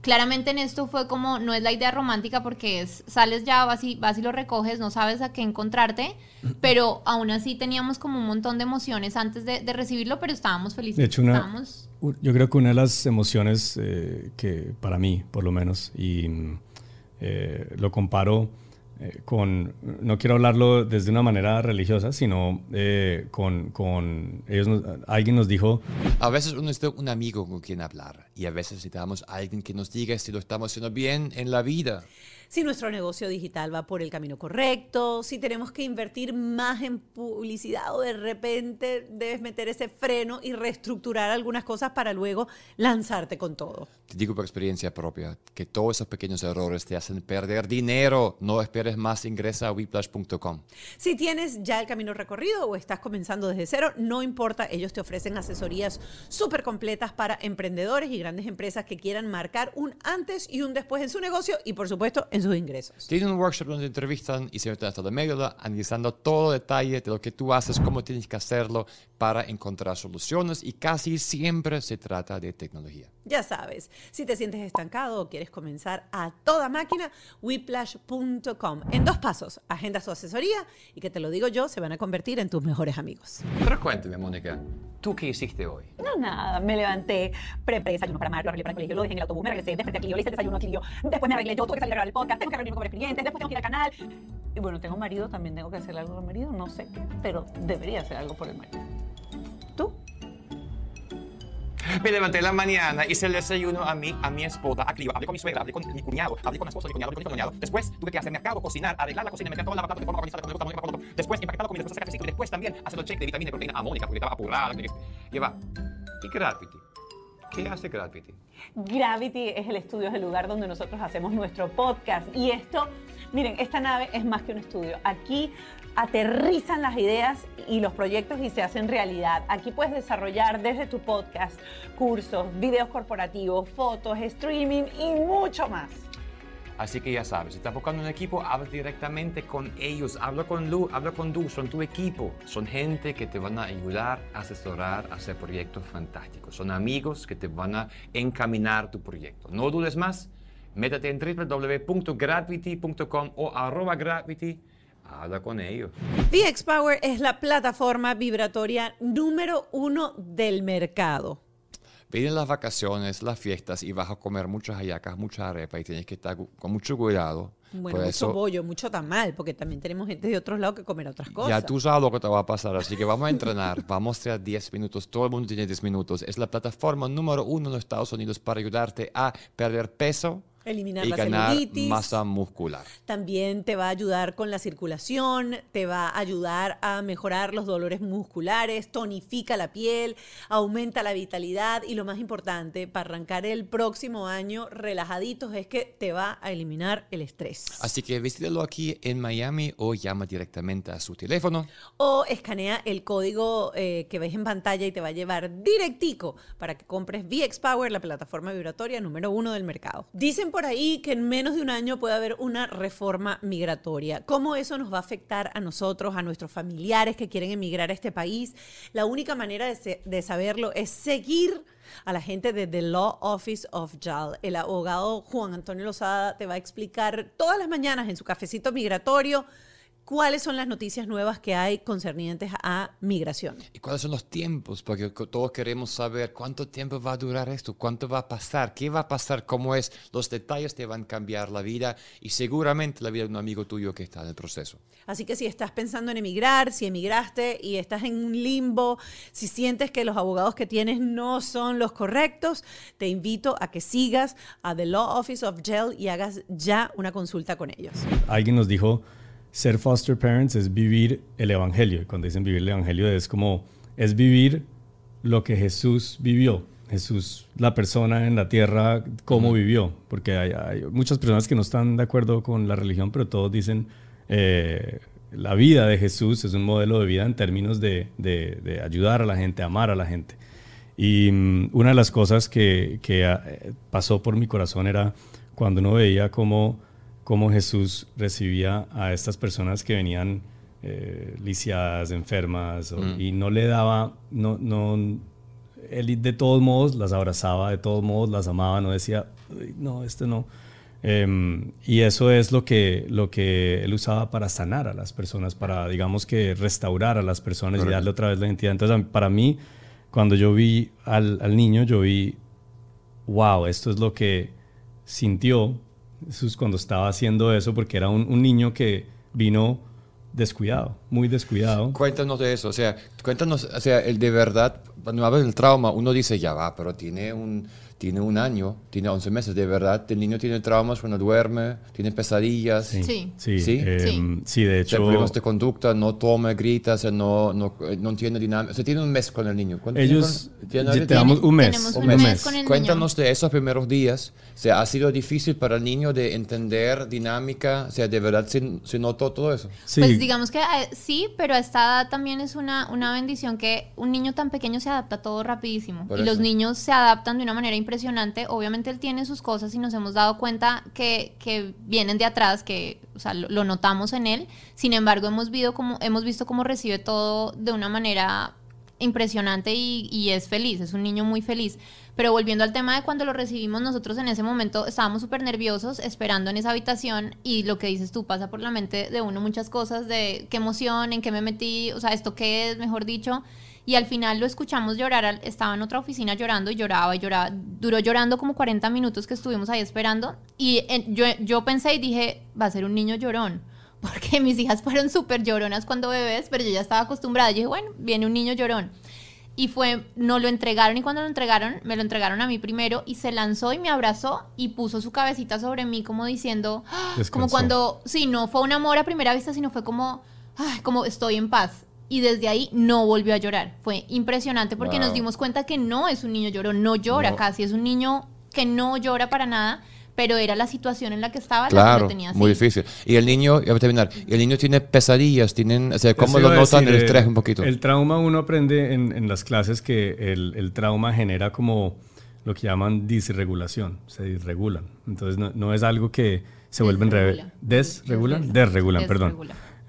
Claramente en esto fue como, no es la idea romántica porque es, sales ya, vas y, vas y lo recoges, no sabes a qué encontrarte, pero aún así teníamos como un montón de emociones antes de, de recibirlo, pero estábamos felices. De hecho, una, estábamos... yo creo que una de las emociones eh, que para mí, por lo menos, y eh, lo comparo eh, con, no quiero hablarlo desde una manera religiosa, sino eh, con, con, ellos, nos- alguien nos dijo, A veces uno necesita un amigo con quien hablar y a veces necesitamos alguien que nos diga si lo estamos haciendo bien en la vida. Si nuestro negocio digital va por el camino correcto, si tenemos que invertir más en publicidad o de repente debes meter ese freno y reestructurar algunas cosas para luego lanzarte con todo. Te digo por experiencia propia que todos esos pequeños errores te hacen perder dinero. No esperes más, ingresa a whiplash.com. Si tienes ya el camino recorrido o estás comenzando desde cero, no importa, ellos te ofrecen asesorías súper completas para emprendedores y grandes empresas que quieran marcar un antes y un después en su negocio y por supuesto en sus ingresos. Tienen un workshop donde entrevistan y se meten hasta la médula, analizando todo detalle de lo que tú haces, cómo tienes que hacerlo para encontrar soluciones y casi siempre se trata de tecnología. Ya sabes, si te sientes estancado o quieres comenzar a toda máquina, whiplash.com. En dos pasos, agenda su asesoría y que te lo digo yo, se van a convertir en tus mejores amigos. Pero cuéntame, Mónica, ¿tú qué hiciste hoy? No, nada, me levanté, preparé desayuno para Mario, lo arreglé para el colegio, lo dejé en el autobús, me regresé, desperté aquí, yo le hice desayuno aquí, yo, después me arreglé, yo tuve que salir a grabar el podcast, tengo que reunirme con varios clientes, después tengo que ir al canal. Y bueno, tengo marido, también tengo que hacer algo por el marido, no sé qué, pero debería hacer algo por el marido. Me levanté en la mañana, hice el desayuno a mi, a mi esposa, a Clio, hablé con mi suegra, hablé con mi cuñado, hablé con mi esposa, mi cuñado, hablé con mi cuñado. Después tuve que hacer mercado, cocinar, arreglar la cocina, meter toda la batata de forma organizada, con el botón, después empaquetar la comida, después hacer cafecito y después también hacer el check de vitamina y proteína a Mónica porque estaba apurada. que- Y va, ¿y Gravity? ¿Qué hace Gravity? Gravity es el estudio, es el lugar donde nosotros hacemos nuestro podcast. Y esto, miren, esta nave es más que un estudio. Aquí aterrizan las ideas y los proyectos y se hacen realidad. Aquí puedes desarrollar desde tu podcast cursos, videos corporativos, fotos, streaming y mucho más. Así que ya sabes, si estás buscando un equipo, habla directamente con ellos, habla con Lu, habla con Du, son tu equipo. Son gente que te van a ayudar, a asesorar, hacer proyectos fantásticos. Son amigos que te van a encaminar tu proyecto. No dudes más, métete en www.gravity.com o arroba habla con ellos. VX Power es la plataforma vibratoria número uno del mercado. Vienen las vacaciones, las fiestas y vas a comer muchas hallacas, mucha arepa y tienes que estar con mucho cuidado. Bueno, Por mucho eso, bollo, mucho tamal, porque también tenemos gente de otros lados que comer otras cosas. Ya tú sabes lo que te va a pasar, así que vamos a entrenar. *laughs* vamos a hacer 10 minutos, todo el mundo tiene 10 minutos. Es la plataforma número uno en los Estados Unidos para ayudarte a perder peso Eliminar y la ganar celulitis. masa muscular. También te va a ayudar con la circulación, te va a ayudar a mejorar los dolores musculares, tonifica la piel, aumenta la vitalidad y lo más importante, para arrancar el próximo año relajaditos, es que te va a eliminar el estrés. Así que visítalo aquí en Miami o llama directamente a su teléfono. O escanea el código eh, que ves en pantalla y te va a llevar directico para que compres VX Power, la plataforma vibratoria número uno del mercado. Dicen por ahí que en menos de un año puede haber una reforma migratoria. ¿Cómo eso nos va a afectar a nosotros, a nuestros familiares que quieren emigrar a este país? La única manera de saberlo es seguir a la gente de The Law Office of JAL. El abogado Juan Antonio Lozada te va a explicar todas las mañanas en su cafecito migratorio cuáles son las noticias nuevas que hay concernientes a migración. ¿Y cuáles son los tiempos? Porque todos queremos saber cuánto tiempo va a durar esto, cuánto va a pasar, qué va a pasar, cómo es. Los detalles te van a cambiar la vida y seguramente la vida de un amigo tuyo que está en el proceso. Así que si estás pensando en emigrar, si emigraste y estás en un limbo, si sientes que los abogados que tienes no son los correctos, te invito a que sigas a The Law Office of JEL y hagas ya una consulta con ellos. alguien nos dijo, ser foster parents es vivir el evangelio. Y cuando dicen vivir el evangelio es como, es vivir lo que Jesús vivió. Jesús, la persona en la tierra, cómo vivió. Porque hay, hay muchas personas que no están de acuerdo con la religión, pero todos dicen, eh, la vida de Jesús es un modelo de vida en términos de, de- de ayudar a la gente, amar a la gente. Y mm, una de las cosas que, que, eh, pasó por mi corazón era cuando uno veía cómo, cómo Jesús recibía a estas personas que venían eh, lisiadas, enfermas, o- y no le daba, no, no, él de todos modos las abrazaba, de todos modos las amaba, no decía, "Uy, no, este no. Em, y eso es lo que, lo que él usaba para sanar a las personas, para, digamos que, restaurar a las personas y darle otra vez la identidad. Entonces, para mí, cuando yo vi al, al niño, yo vi, wow, esto es lo que sintió Jesús cuando estaba haciendo eso, porque era un, un niño que vino descuidado, muy descuidado. Cuéntanos de eso, o sea, cuéntanos, o sea, el de verdad, cuando hablas del trauma, uno dice, ya va, pero tiene un, tiene un año, tiene 11 meses, de verdad, el niño tiene traumas cuando duerme, tiene pesadillas, Sí. Sí, ¿Sí? em, sí, de o sea, hecho, problemas de conducta, no toma, grita, o sea, no, no, eh, no entiende dinámica, o sea, tiene un mes con el niño. ¿Cuánto ellos, tiene tiene ya ahorita? te damos un mes. Tenemos un un mes. mes con el niño. Cuéntanos de esos primeros días. O sea, ¿ha sido difícil para el niño de entender dinámica? O sea, ¿de verdad se, se notó todo eso? Sí, Pues digamos que eh, sí, pero a esta edad también es una, una bendición que un niño tan pequeño se adapta a todo rapidísimo. Por y los eso. niños se adaptan de una manera impresionante. Obviamente él tiene sus cosas y nos hemos dado cuenta que, que vienen de atrás, que o sea, lo, notamos en él. Sin embargo, hemos, visto cómo, hemos visto cómo recibe todo de una manera impresionante y, y es feliz, es un niño muy feliz. Pero volviendo al tema de cuando lo recibimos, nosotros en ese momento estábamos súper nerviosos esperando en esa habitación y lo que dices tú pasa por la mente de uno muchas cosas de qué emoción, en qué me metí, o sea, esto qué es, mejor dicho. Y al final lo escuchamos llorar, estaba en otra oficina llorando y lloraba y lloraba. Duró llorando como 40 minutos que estuvimos ahí esperando. Y en- yo, yo pensé y dije, va a ser un niño llorón. *laughs* Porque mis hijas fueron súper lloronas cuando bebés, pero yo ya estaba acostumbrada. Yo dije, bueno, viene un niño llorón. Y fue, no lo entregaron y cuando lo entregaron, me lo entregaron a mí primero y se lanzó y me abrazó y puso su cabecita sobre mí como diciendo, ¡ah! *gasps* como cuando, sí, no fue un amor a primera vista, sino fue como, ay, como estoy en paz. Y desde ahí no volvió a llorar. Fue impresionante porque nos Wow. dimos cuenta que no es un niño llorón, no llora No. casi, es un niño que no llora para nada, pero era la situación en la que estaba la que lo Claro, tenía así. muy difícil. Y el niño, ya voy a terminar, y el niño tiene pesadillas, tienen, o sea, ¿cómo Eso lo notan decir, el eh, estrés un poquito? El trauma uno aprende en, en las clases que el, el trauma genera como lo que llaman disregulación, se disregulan. Entonces no, no es algo que se vuelven Desregula. desregulan, Des- desregulan, perdón.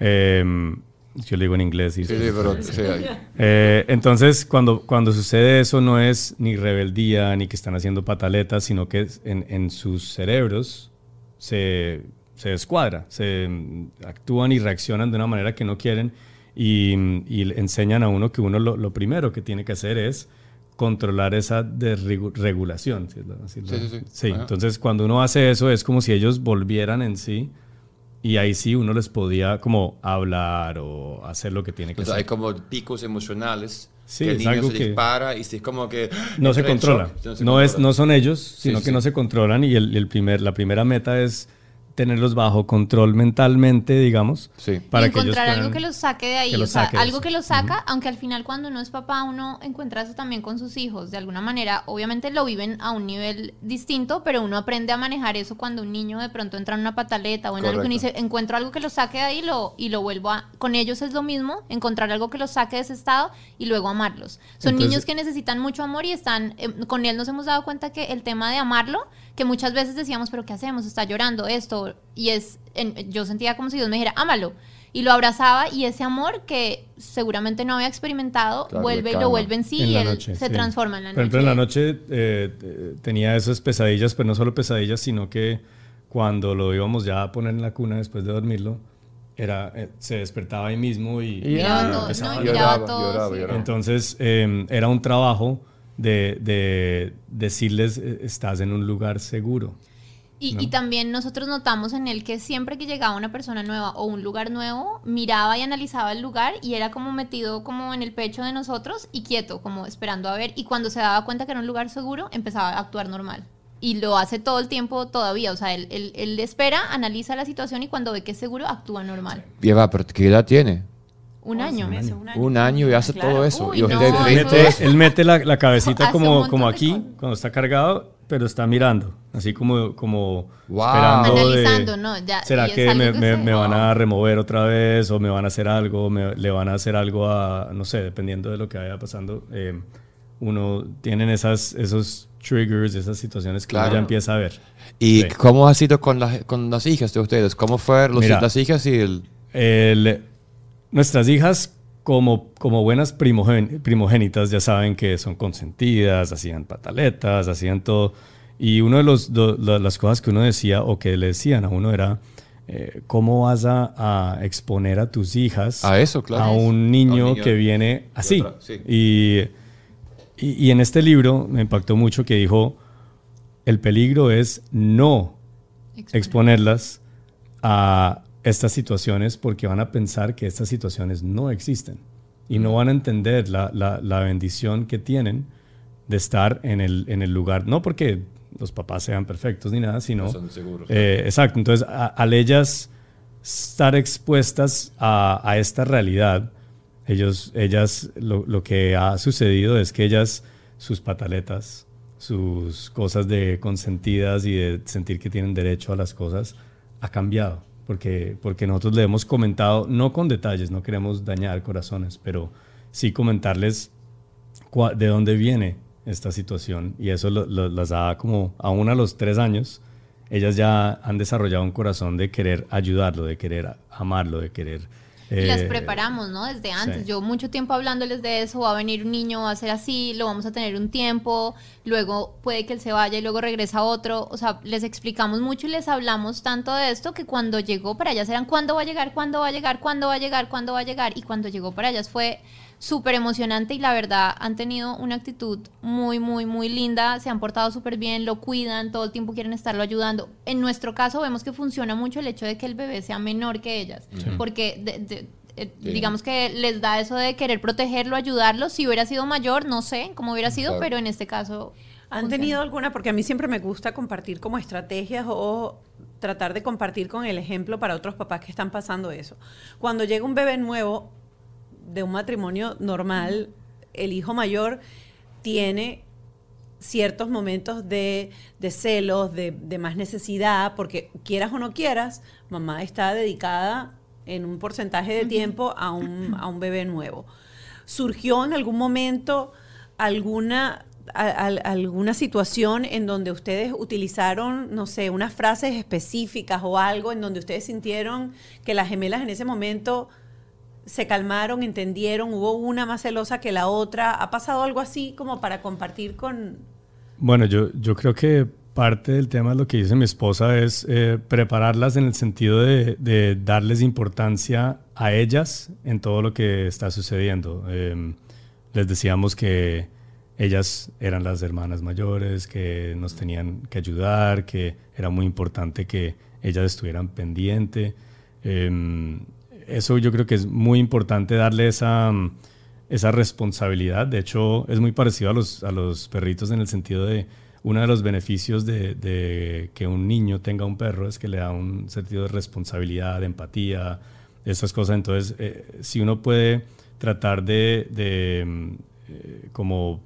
Eh, yo le digo en inglés y Sí, sí, pero, sí, Eh, entonces, cuando, cuando sucede eso, no es ni rebeldía ni que están haciendo pataletas, sino que en, en sus cerebros se, se descuadra, se mm, actúan y reaccionan de una manera que no quieren y, y le enseñan a uno que uno lo, lo primero que tiene que hacer es controlar esa desregulación. ¿sí? Sí, sí, sí. Entonces cuando uno hace eso es como si ellos volvieran en sí y ahí sí uno les podía como hablar o hacer lo que tiene que O sea, hacer. hay como picos emocionales Sí, que el es niño algo se que- dispara y es como que no se entra en controla. shock, se No, es, controla. no son ellos, sino sí, que sí. no se controlan y el, el primer, la primera meta es tenerlos bajo control mentalmente, digamos, Sí. para y que ellos encontrar algo que los saque de ahí, que o los sea, algo que los saca, aunque al final cuando uno es papá uno encuentra eso también con sus hijos, de alguna manera, obviamente lo viven a un nivel distinto, pero uno aprende a manejar eso cuando un niño de pronto entra en una pataleta o en algo que uno dice, encuentro algo que los saque de ahí y lo, y lo vuelvo a... Con ellos es lo mismo, encontrar algo que los saque de ese estado y luego amarlos. Son Entonces- niños que necesitan mucho amor y están, eh, con él nos hemos dado cuenta que el tema de amarlo, que muchas veces decíamos, pero ¿qué hacemos? Está llorando esto. Y es, en- yo sentía como si Dios me dijera, ámalo. Y lo abrazaba y ese amor que seguramente no había experimentado, Claro, vuelve y lo vuelve en sí en y él noche, se sí. transforma en la Por noche. ejemplo, en la noche eh, tenía esas pesadillas, pero no solo pesadillas, sino que cuando lo íbamos ya a poner en la cuna después de dormirlo, era, eh, se despertaba ahí mismo y, lloraba, todo, lloraba, sí. lloraba. Entonces eh, era un trabajo de, de decirles, eh, estás en un lugar seguro. Y, ¿no? y también nosotros notamos en él que siempre que llegaba una persona nueva o un lugar nuevo, miraba y analizaba el lugar y era como metido como en el pecho de nosotros y quieto, como esperando a ver. Y cuando se daba cuenta que era un lugar seguro, empezaba a actuar normal. Y lo hace todo el tiempo todavía. O sea, él, él- él espera, analiza la situación y cuando ve que es seguro, actúa normal. Ya va, pero ¿qué edad tiene? Un 11 año. meses, Un año y hace Claro. todo eso. Uy, y no, ritmo Mete- es- él mete la, la cabecita un como, como aquí, cuando está cargado, pero está mirando, así como, como Wow. esperando de, Analizando, ¿no? Ya- ¿Será que me, que me- se- me van a remover otra vez o me van a hacer algo, me- le van a hacer algo a, no sé, dependiendo de lo que vaya pasando? eh, uno tiene esas, esos triggers, esas situaciones que uno Claro. ya empieza a ver. ¿Y Sí. cómo ha sido con, las- con las hijas de ustedes? ¿Cómo fueron los- Mira. las hijas y el... El- nuestras hijas, como, como buenas primogen- primogénitas, ya saben que son consentidas, hacían pataletas, hacían todo. Y una de los, do- la- las cosas que uno decía o que le decían a uno era, eh, ¿cómo vas a, a exponer a tus hijas A eso, claro. a un niño, A un niño que viene así? otra- sí. Y, y, y en este libro me impactó mucho que dijo, el peligro es no exponerlas a estas situaciones porque van a pensar que estas situaciones no existen y no van a entender la, la- la bendición que tienen de estar en el, en el lugar, no porque los papás sean perfectos ni nada, sino... No son seguros. Eh, exacto, entonces a- al ellas estar expuestas a, a esta realidad, ellos, ellas, lo, lo que ha sucedido es que ellas, sus pataletas, sus cosas de consentidas y de sentir que tienen derecho a las cosas, ha cambiado. Porque, porque nosotros le hemos comentado, no con detalles, no queremos dañar corazones, pero sí comentarles de dónde viene esta situación. Y eso lo- lo- las da como, aún a los tres años, ellas ya han desarrollado un corazón de querer ayudarlo, de querer amarlo, de querer... Y las eh, preparamos, ¿no? Desde antes. sí. Yo mucho tiempo hablándoles de eso, va a venir un niño, va a ser así, lo vamos a tener un tiempo, luego puede que él se vaya y luego regresa otro. O sea, les explicamos mucho y les hablamos tanto de esto que cuando llegó para ellas eran cuándo va a llegar, cuándo va a llegar, cuándo va a llegar, cuándo va a llegar. Y cuando llegó para ellas fue súper emocionante y la verdad han tenido una actitud muy, muy, muy linda, se han portado súper bien, lo cuidan, todo el tiempo quieren estarlo ayudando. En nuestro caso vemos que funciona mucho el hecho de que el bebé sea menor que ellas, porque de- de- eh, Sí. digamos que les da eso de querer protegerlo, ayudarlo. Si hubiera sido mayor, no sé cómo hubiera sido, Claro. pero en este caso... ¿Han funciona. tenido alguna? Porque a mí siempre me gusta compartir como estrategias o tratar de compartir con el ejemplo para otros papás que están pasando eso. Cuando llega un bebé nuevo de un matrimonio normal, el hijo mayor tiene ciertos momentos de, de celos, de, de más necesidad, porque quieras o no quieras, mamá está dedicada en un porcentaje de tiempo a un, a un bebé nuevo. ¿Surgió en algún momento alguna, a- alguna situación en donde ustedes utilizaron, no sé, unas frases específicas o algo en donde ustedes sintieron que las gemelas en ese momento se calmaron, entendieron, hubo una más celosa que la otra? ¿Ha pasado algo así como para compartir con... Bueno, yo, yo creo que parte del tema de lo que dice mi esposa es eh, prepararlas en el sentido de, de darles importancia a ellas en todo lo que está sucediendo. Eh, les decíamos que ellas eran las hermanas mayores, que nos tenían que ayudar, que era muy importante que ellas estuvieran pendientes. Eh, eso yo creo que es muy importante darle esa, mm, esa responsabilidad. De hecho, es muy parecido a los, a los perritos en el sentido de uno de los beneficios de, de que un niño tenga un perro es que le da un sentido de responsabilidad, de empatía, estas cosas. Entonces, eh, si uno puede tratar de, de, mm, eh, como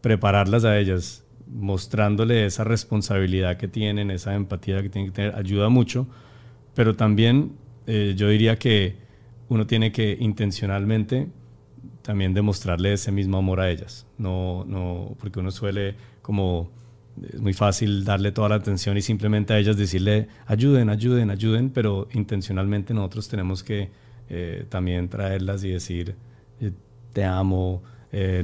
prepararlas a ellas, mostrándole esa responsabilidad que tienen, esa empatía que tienen que tener, ayuda mucho. Pero también eh, yo diría que uno tiene que intencionalmente también demostrarle ese mismo amor a ellas. No, no, porque uno suele como es muy fácil darle toda la atención y simplemente a ellas decirle ayuden, ayuden, ayuden, pero intencionalmente nosotros tenemos que eh, también traerlas y decir eh, te amo, eh,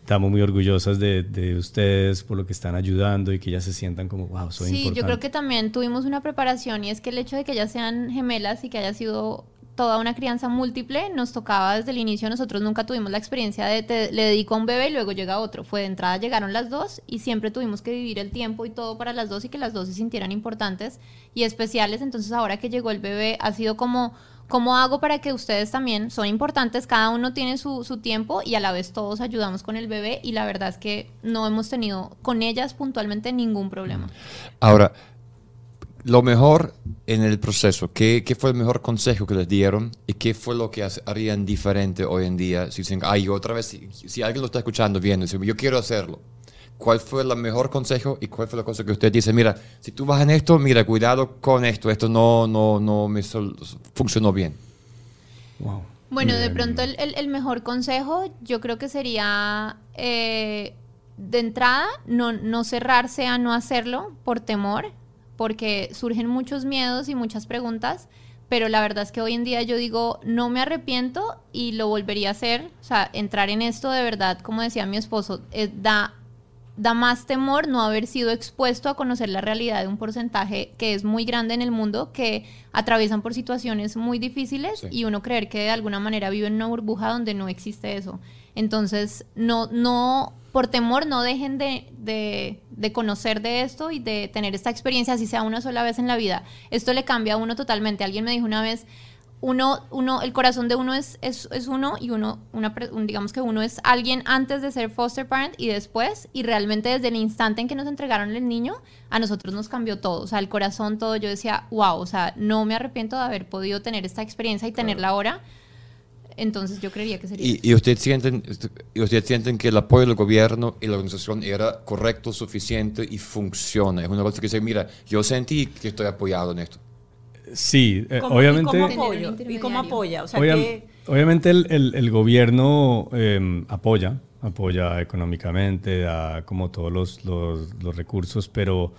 estamos muy orgullosas de, de ustedes por lo que están ayudando y que ellas se sientan como wow, soy Sí, importante. yo creo que también tuvimos una preparación y es que el hecho de que ellas sean gemelas y que haya sido toda una crianza múltiple, nos tocaba desde el inicio, nosotros nunca tuvimos la experiencia de te- le dedico a un bebé y luego llega otro. Fue de entrada llegaron las dos y siempre tuvimos que vivir el tiempo y todo para las dos y que las dos se sintieran importantes y especiales. Entonces ahora que llegó el bebé ha sido como, ¿cómo hago para que ustedes también son importantes? Cada uno tiene su, su tiempo y a la vez todos ayudamos con el bebé y la verdad es que no hemos tenido con ellas puntualmente ningún problema. Ahora, lo mejor en el proceso, ¿qué, qué fue el mejor consejo que les dieron y qué fue lo que harían diferente hoy en día? Si dicen, ay, otra vez, si, si alguien lo está escuchando, viendo, dice, yo quiero hacerlo, ¿cuál fue el mejor consejo y cuál fue la cosa que usted dice, mira, si tú vas en esto, mira, cuidado con esto, esto no, no, no me funcionó bien? Wow. Bueno, de Em, pronto el, el- el mejor consejo yo creo que sería eh, de entrada no, no cerrarse a no hacerlo por temor, porque surgen muchos miedos y muchas preguntas, pero la verdad es que hoy en día yo digo, no me arrepiento y lo volvería a hacer, o sea, entrar en esto de verdad, como decía mi esposo, eh, da da más temor no haber sido expuesto a conocer la realidad de un porcentaje que es muy grande en el mundo, que atraviesan por situaciones muy difíciles Sí. y uno creer que de alguna manera vive en una burbuja donde no existe eso. Entonces, no, no, por temor no dejen de, de- de conocer de esto y de tener esta experiencia, así sea una sola vez en la vida. Esto le cambia a uno totalmente. Alguien me dijo una vez, uno, uno, el corazón de uno es, es, es uno y uno, una, un- digamos que uno es alguien antes de ser foster parent y después, y realmente desde el instante en que nos entregaron el niño, a nosotros nos cambió todo, o sea, el corazón, todo, yo decía, wow, o sea, no me arrepiento de haber podido tener esta experiencia y tenerla ahora, entonces yo creería que sería... ¿Y, y ustedes sienten, y ustedes sienten que el apoyo del gobierno y la organización era correcto, suficiente y funciona? Es una cosa que dice, mira, yo sentí que estoy apoyado en esto. Sí, eh, ¿Cómo- y obviamente. cómo apoyo? ¿Y cómo apoya? O sea, Obvia- que... Obviamente el, el- el gobierno eh, apoya, apoya económicamente, da como todos los, los- los recursos, pero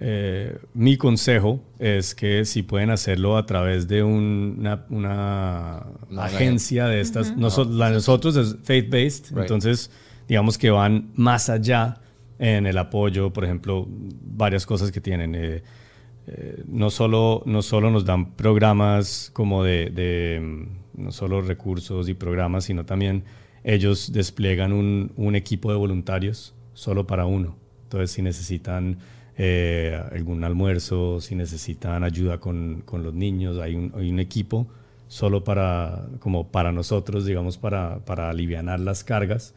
eh, mi consejo es que si pueden hacerlo a través de un- una, agencia de estas, noso- la de nosotros es faith-based, Right. entonces digamos que van más allá en el apoyo, por ejemplo, varias cosas que tienen. eh, eh, no, solo, no solo nos dan programas como de, de, mm, no solo recursos y programas, sino también ellos despliegan un, un equipo de voluntarios solo para uno. Entonces, si necesitan eh, algún almuerzo, si necesitan ayuda con, con los niños, hay un, hay un equipo solo para, como para nosotros, digamos, para, para alivianar las cargas.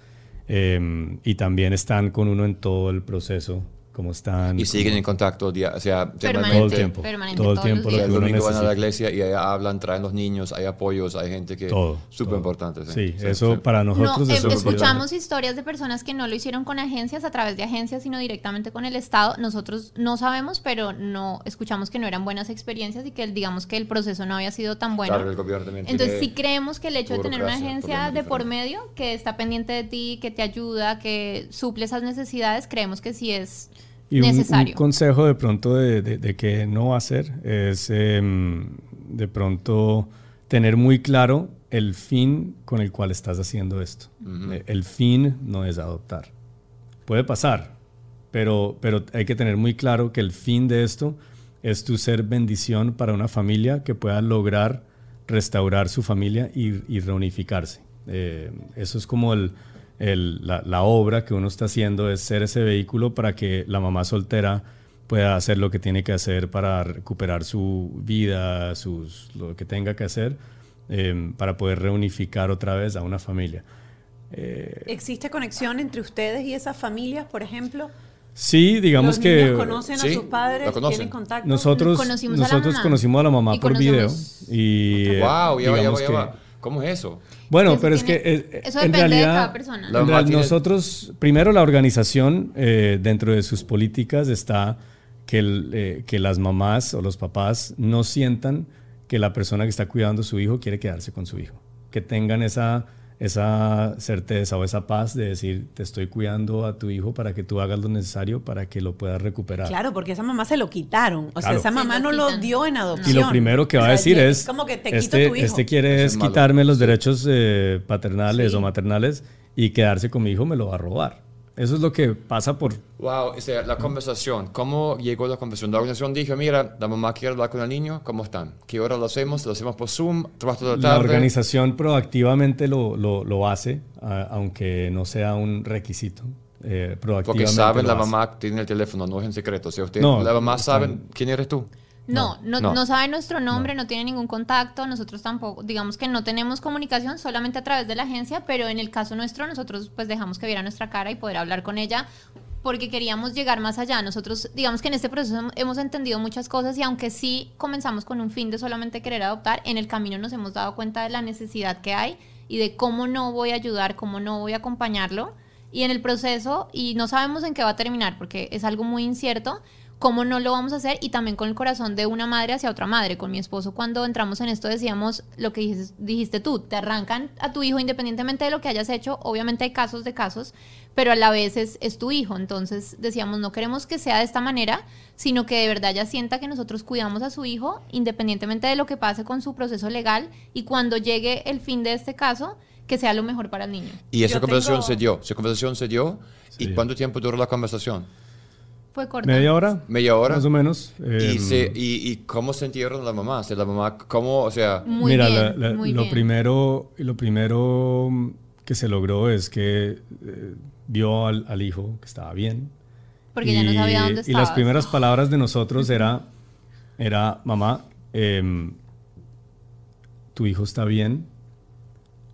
Eh, y también están con uno en todo el proceso, como están. Y siguen en contacto, o sea, todo el tiempo. Permanente, todo el tiempo lo el que uno domingo van a la iglesia y ahí hablan, traen los niños, hay apoyos, hay gente que... Todo. Súper importante. Sí, eso sí. para No, nosotros eh, es súper escuchamos historias de personas que no lo hicieron con agencias, a través de agencias, sino directamente con el Estado. Nosotros no sabemos, pero no escuchamos que no eran buenas experiencias y que digamos que el proceso no había sido tan bueno. Claro, el gobierno también Entonces sí creemos que el hecho de tener una agencia de por medio, que está pendiente de ti, que te ayuda, que suple esas necesidades, creemos que sí es Y un, un consejo de pronto de, de, de que no hacer es em, de pronto tener muy claro el fin con el cual estás haciendo esto. Eh, El fin no es adoptar. Puede pasar, pero, pero hay que tener muy claro que el fin de esto es tu ser bendición para una familia que pueda lograr restaurar su familia y, y reunificarse. Eh, eso es como el, el- la, la obra que uno está haciendo, es ser ese vehículo para que la mamá soltera pueda hacer lo que tiene que hacer para recuperar su vida, sus, lo que tenga que hacer, eh, para poder reunificar otra vez a una familia. Eh, ¿Existe conexión entre ustedes y esas familias, por ejemplo? sí, digamos ¿Los que... niños conocen sí, a sus padres? ¿Tienen contacto? Nosotros, Conocimos a la nosotros mamá. conocimos a la mamá Y por video y Wow, ya va, ya va, ya que-. ¿Cómo es eso? Bueno, Eso pero es tiene- que eh, eso en depende de realidad, cada persona. En nosotros, primero la organización, eh, dentro de sus políticas está que, el, eh, que las mamás o los papás no sientan que la persona que está cuidando a su hijo quiere quedarse con su hijo. Que tengan esa, esa certeza o esa paz de decir, te estoy cuidando a tu hijo para que tú hagas lo necesario para que lo puedas recuperar. Claro, porque esa mamá se lo quitaron. O sea, esa mamá lo no lo dio en adopción. Y lo primero que O va a decir es, como que te quito este, tu hijo. este quiere es quitarme los derechos eh, paternales Sí. o maternales y quedarse con mi hijo me lo va a robar. Eso es lo que pasa por... Wow, la conversación. ¿Cómo llegó la conversación? La organización dijo, mira, la mamá quiere hablar con el niño, ¿cómo están? ¿Qué hora lo hacemos? ¿Lo hacemos por Zoom? ¿Trabajo de la La tarde? organización proactivamente lo, lo, lo hace, a- aunque no sea un requisito. eh, proactivamente Porque saben, la hace. mamá tiene el teléfono, no es en secreto. Sea, usted, No, la mamá están- sabe quién eres tú. No, no, No. no sabe nuestro nombre, no. tiene ningún contacto, nosotros tampoco, digamos que no tenemos comunicación solamente a través de la agencia, pero en el caso nuestro nosotros pues dejamos que viera nuestra cara y poder hablar con ella porque queríamos llegar más allá. Nosotros, digamos que en este proceso hem- hemos entendido muchas cosas y aunque sí comenzamos con un fin de solamente querer adoptar, en el camino nos hemos dado cuenta de la necesidad que hay y de cómo no voy a ayudar, cómo no voy a acompañarlo y en el proceso, y no sabemos en qué va a terminar, porque es algo muy incierto, cómo no lo vamos a hacer y también con el corazón de una madre hacia otra madre. Con mi esposo cuando entramos en esto decíamos lo que dijiste, dijiste tú, te arrancan a tu hijo independientemente de lo que hayas hecho, obviamente hay casos de casos, pero a la vez es, es tu hijo, entonces decíamos no queremos que sea de esta manera, sino que de verdad ya sienta que nosotros cuidamos a su hijo independientemente de lo que pase con su proceso legal y cuando llegue el fin de este caso, que sea lo mejor para el niño. Y esa Yo conversación tengo- se dio, esa conversación se dio. ¿Y cuánto tiempo duró la conversación? Fue corto. ¿Media hora? ¿Media hora? Más o menos. ¿Y, Em, se, y, y cómo sintieron la mamá? O sea, la mamá, ¿cómo, o sea, Muy Mira, bien, la- la- muy lo, bien. Primero, lo primero que se logró es que eh, vio al, al hijo que estaba bien. Porque ya no sabía dónde Y estaba. las primeras palabras de nosotros era, era mamá, em, tu hijo está bien,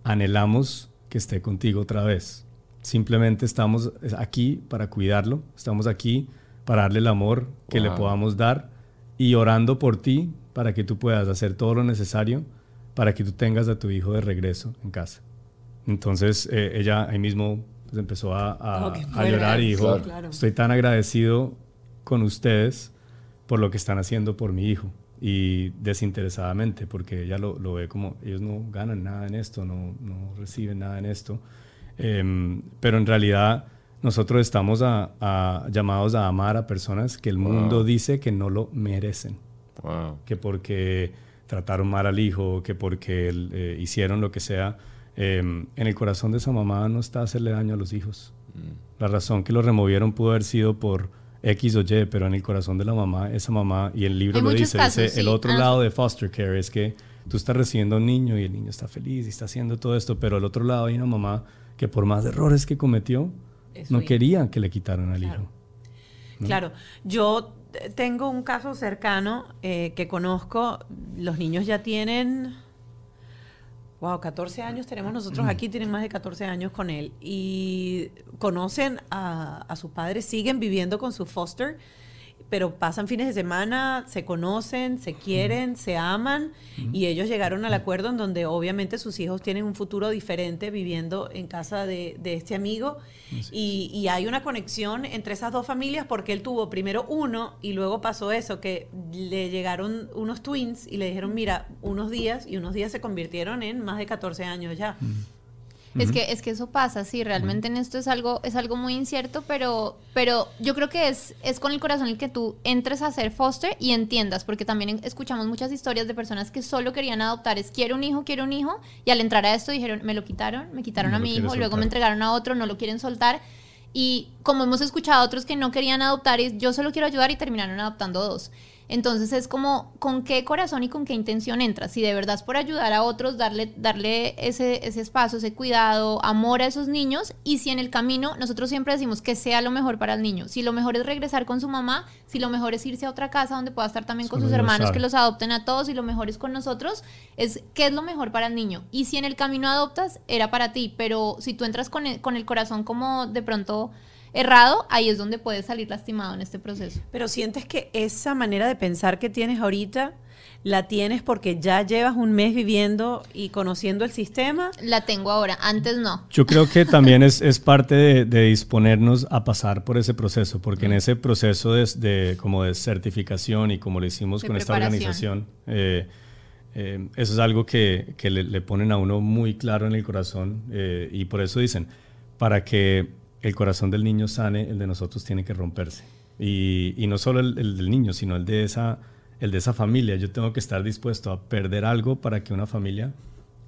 anhelamos que esté contigo otra vez. Simplemente estamos aquí para cuidarlo, estamos aquí para darle el amor que le podamos dar y orando por ti para que tú puedas hacer todo lo necesario para que tú tengas a tu hijo de regreso en casa. Entonces eh, ella ahí mismo pues, empezó a, Oh, llorar y dijo, Claro. Claro. estoy tan agradecido con ustedes por lo que están haciendo por mi hijo y desinteresadamente, porque ella lo, lo ve como ellos no ganan nada en esto, no, no reciben nada en esto, Em, pero en realidad nosotros estamos a- a- llamados a amar a personas que el mundo Wow. dice que no lo merecen wow. que porque trataron mal al hijo, que porque eh, hicieron lo que sea, eh, en el corazón de esa mamá no está hacerle daño a los hijos. La razón que lo removieron pudo haber sido por X o Y, pero en el corazón de la mamá, esa mamá, y el libro Hay lo dice, casos, dice, el sí. otro Ah. lado de foster care es que tú estás recibiendo a un niño y el niño está feliz y está haciendo todo esto, pero al otro lado hay una mamá que por más errores que cometió, no hijo. quería que le quitaran al Claro. hijo. Claro, yo tengo un caso cercano eh, que conozco, los niños ya tienen, wow, 14 años tenemos nosotros aquí, tienen más de 14 años con él y conocen a, a sus padres, siguen viviendo con su foster, pero pasan fines de semana, se conocen, se quieren, se aman y ellos llegaron al acuerdo en donde obviamente sus hijos tienen un futuro diferente viviendo en casa de, de este amigo. Y, y hay una conexión entre esas dos familias porque él tuvo primero uno y luego pasó eso, que le llegaron unos twins y le dijeron, mira, unos días y unos días se convirtieron en más de 14 años ya. Es que, es que eso pasa, sí, realmente en esto es algo, es algo muy incierto, pero, pero yo creo que es, es con el corazón el que tú entres a hacer foster y entiendas, porque también escuchamos muchas historias de personas que solo querían adoptar, es quiero un hijo, quiero un hijo, y al entrar a esto dijeron, me lo quitaron, me quitaron No a mi hijo, luego me entregaron a otro, no lo quieren soltar. Y como hemos escuchado a otros que no querían adoptar, y yo solo quiero ayudar y terminaron adoptando dos. Entonces es como con qué corazón y con qué intención entras. Si de verdad es por ayudar a otros, darle, darle ese, ese espacio, ese cuidado, amor a esos niños. Y si en el camino, nosotros siempre decimos que sea lo mejor para el niño. Si lo mejor es regresar con su mamá, si lo mejor es irse a otra casa donde pueda estar también con sus hermanos, sabe. que los adopten a todos y lo mejor es con nosotros, es qué es lo mejor para el niño. Y si en el camino adoptas, era para ti. Pero si tú entras con el, con el corazón como de pronto errado, ahí es donde puedes salir lastimado en este proceso. Pero sientes que esa manera de pensar que tienes ahorita la tienes porque ya llevas un mes viviendo y conociendo el sistema. La tengo ahora, antes no. Yo creo que *laughs* también es, es parte de, de disponernos a pasar por ese proceso, porque en ese proceso de, de- como de certificación y como lo hicimos De con esta organización, eh, eh, eso es algo que, que le, le ponen a uno muy claro en el corazón eh, y por eso dicen, para que el corazón del niño sane, el de nosotros tiene que romperse. Y, y no solo el, el del niño, sino el de, esa, el de esa familia. Yo tengo que estar dispuesto a perder algo para que una familia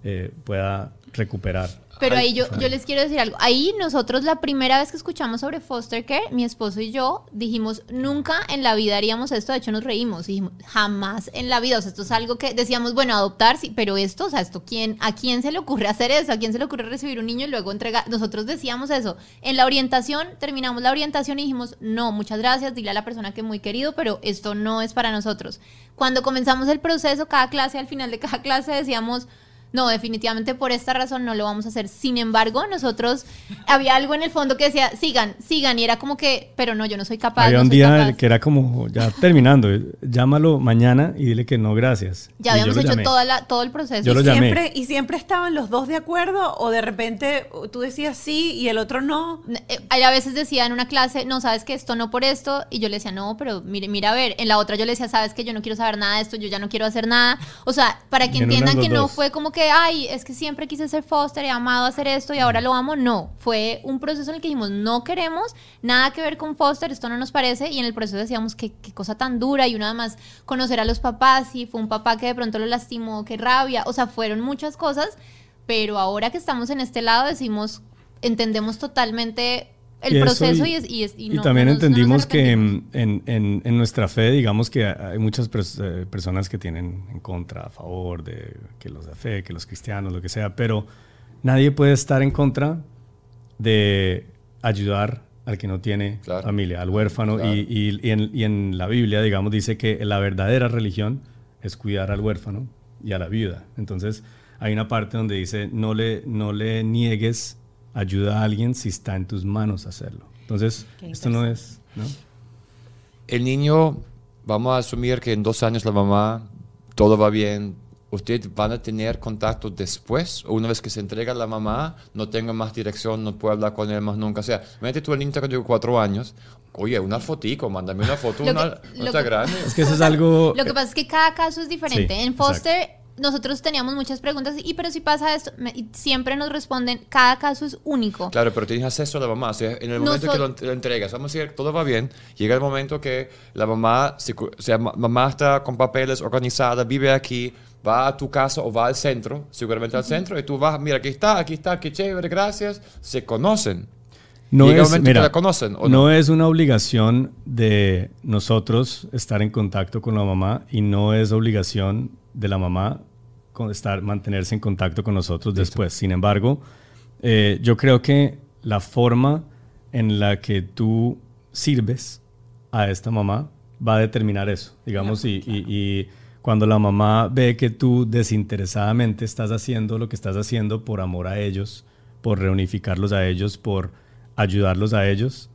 eh, pueda recuperar. Pero ahí yo, yo les quiero decir algo. Ahí nosotros la primera vez que escuchamos sobre foster care, mi esposo y yo dijimos, nunca en la vida haríamos esto. De hecho nos reímos y dijimos, jamás en la vida. O sea, esto es algo que decíamos, bueno, adoptar, sí, pero esto, o sea, esto, ¿quién, ¿a quién se le ocurre hacer eso? ¿A quién se le ocurre recibir un niño y luego entregar? Nosotros decíamos eso. En la orientación, terminamos la orientación y dijimos, no, muchas gracias, dile a la persona que muy querido, pero esto no es para nosotros. Cuando comenzamos el proceso, cada clase, al final de cada clase decíamos, No, definitivamente por esta razón no lo vamos a hacer. Sin embargo, nosotros había algo en el fondo que decía, sigan, sigan, y era como que, pero no, yo no soy capaz. Había no un soy día capaz. que era como, ya terminando, llámalo mañana y dile que no, gracias. Ya habíamos hecho toda la, todo el proceso. Yo lo llamé. siempre, y siempre estaban los dos de acuerdo o de repente tú decías sí y el otro no. Eh, A veces decía en una clase, no, sabes que esto no por esto, y yo le decía, no, pero mire, mira, a ver, en la otra yo le decía, sabes que yo no quiero saber nada de esto, yo ya no quiero hacer nada. O sea, para que entiendan que no dos. fue como que, ay, es que siempre quise ser foster, he amado hacer esto y ahora lo amo. No, fue un proceso en el que dijimos, no queremos nada que ver con foster, esto no nos parece, y en el proceso decíamos, qué, qué cosa tan dura, y uno además conocer a los papás, y fue un papá que de pronto lo lastimó, qué rabia, o sea, fueron muchas cosas, pero ahora que estamos en este lado decimos, entendemos totalmente el Y eso proceso y- y, es- y es- y Y no- también no nos- no entendimos que arrepentimos. mm, en, en- en nuestra fe, digamos que hay muchas pers- eh, personas que tienen en contra, a favor de que los de fe, que los cristianos, lo que sea, pero nadie puede estar en contra de ayudar al que no tiene Claro. familia, al huérfano. Claro. Y, y- y en, y en la Biblia, digamos, dice que la verdadera religión es cuidar al huérfano y a la viuda. Entonces, hay una parte donde dice, no le, no le niegues ayuda a alguien si está en tus manos hacerlo. Entonces, esto no es... ¿no? El niño, vamos a asumir que en dos años la mamá, todo va bien. ¿Ustedes van a tener contacto después? ¿O una vez que se entrega a la mamá, no tengo más dirección, no puedo hablar con él más nunca? O sea, mete tú el niño que tiene cuatro años. Oye, una fotico, mándame una foto, una, que- está que- grande. Es que eso es algo... Lo que pasa es que cada caso es diferente. Sí, en Foster nosotros teníamos muchas preguntas y pero si pasa esto, me- y siempre nos responden, cada caso es único. Claro, pero tienes acceso a la mamá. O sea, en el momento que lo, lo entregas, vamos a decir, todo va bien. Llega el momento que la mamá, cu- o sea, ma- mamá está con papeles organizada, vive aquí, va a tu casa o va al centro, seguramente al centro, y tú vas, mira, aquí está, aquí está, qué chévere, gracias. Se conocen. No Llega es, momento que mira, la conocen, ¿o no no? es una obligación de nosotros estar en contacto con la mamá y no es obligación de la mamá con estar, mantenerse en contacto con nosotros después. Sin embargo, eh, yo creo que la forma en la que tú sirves a esta mamá va a determinar eso. Digamos, y, y- y cuando la mamá ve que tú desinteresadamente estás haciendo lo que estás haciendo por amor a ellos, por reunificarlos a ellos, por ayudarlos a ellos,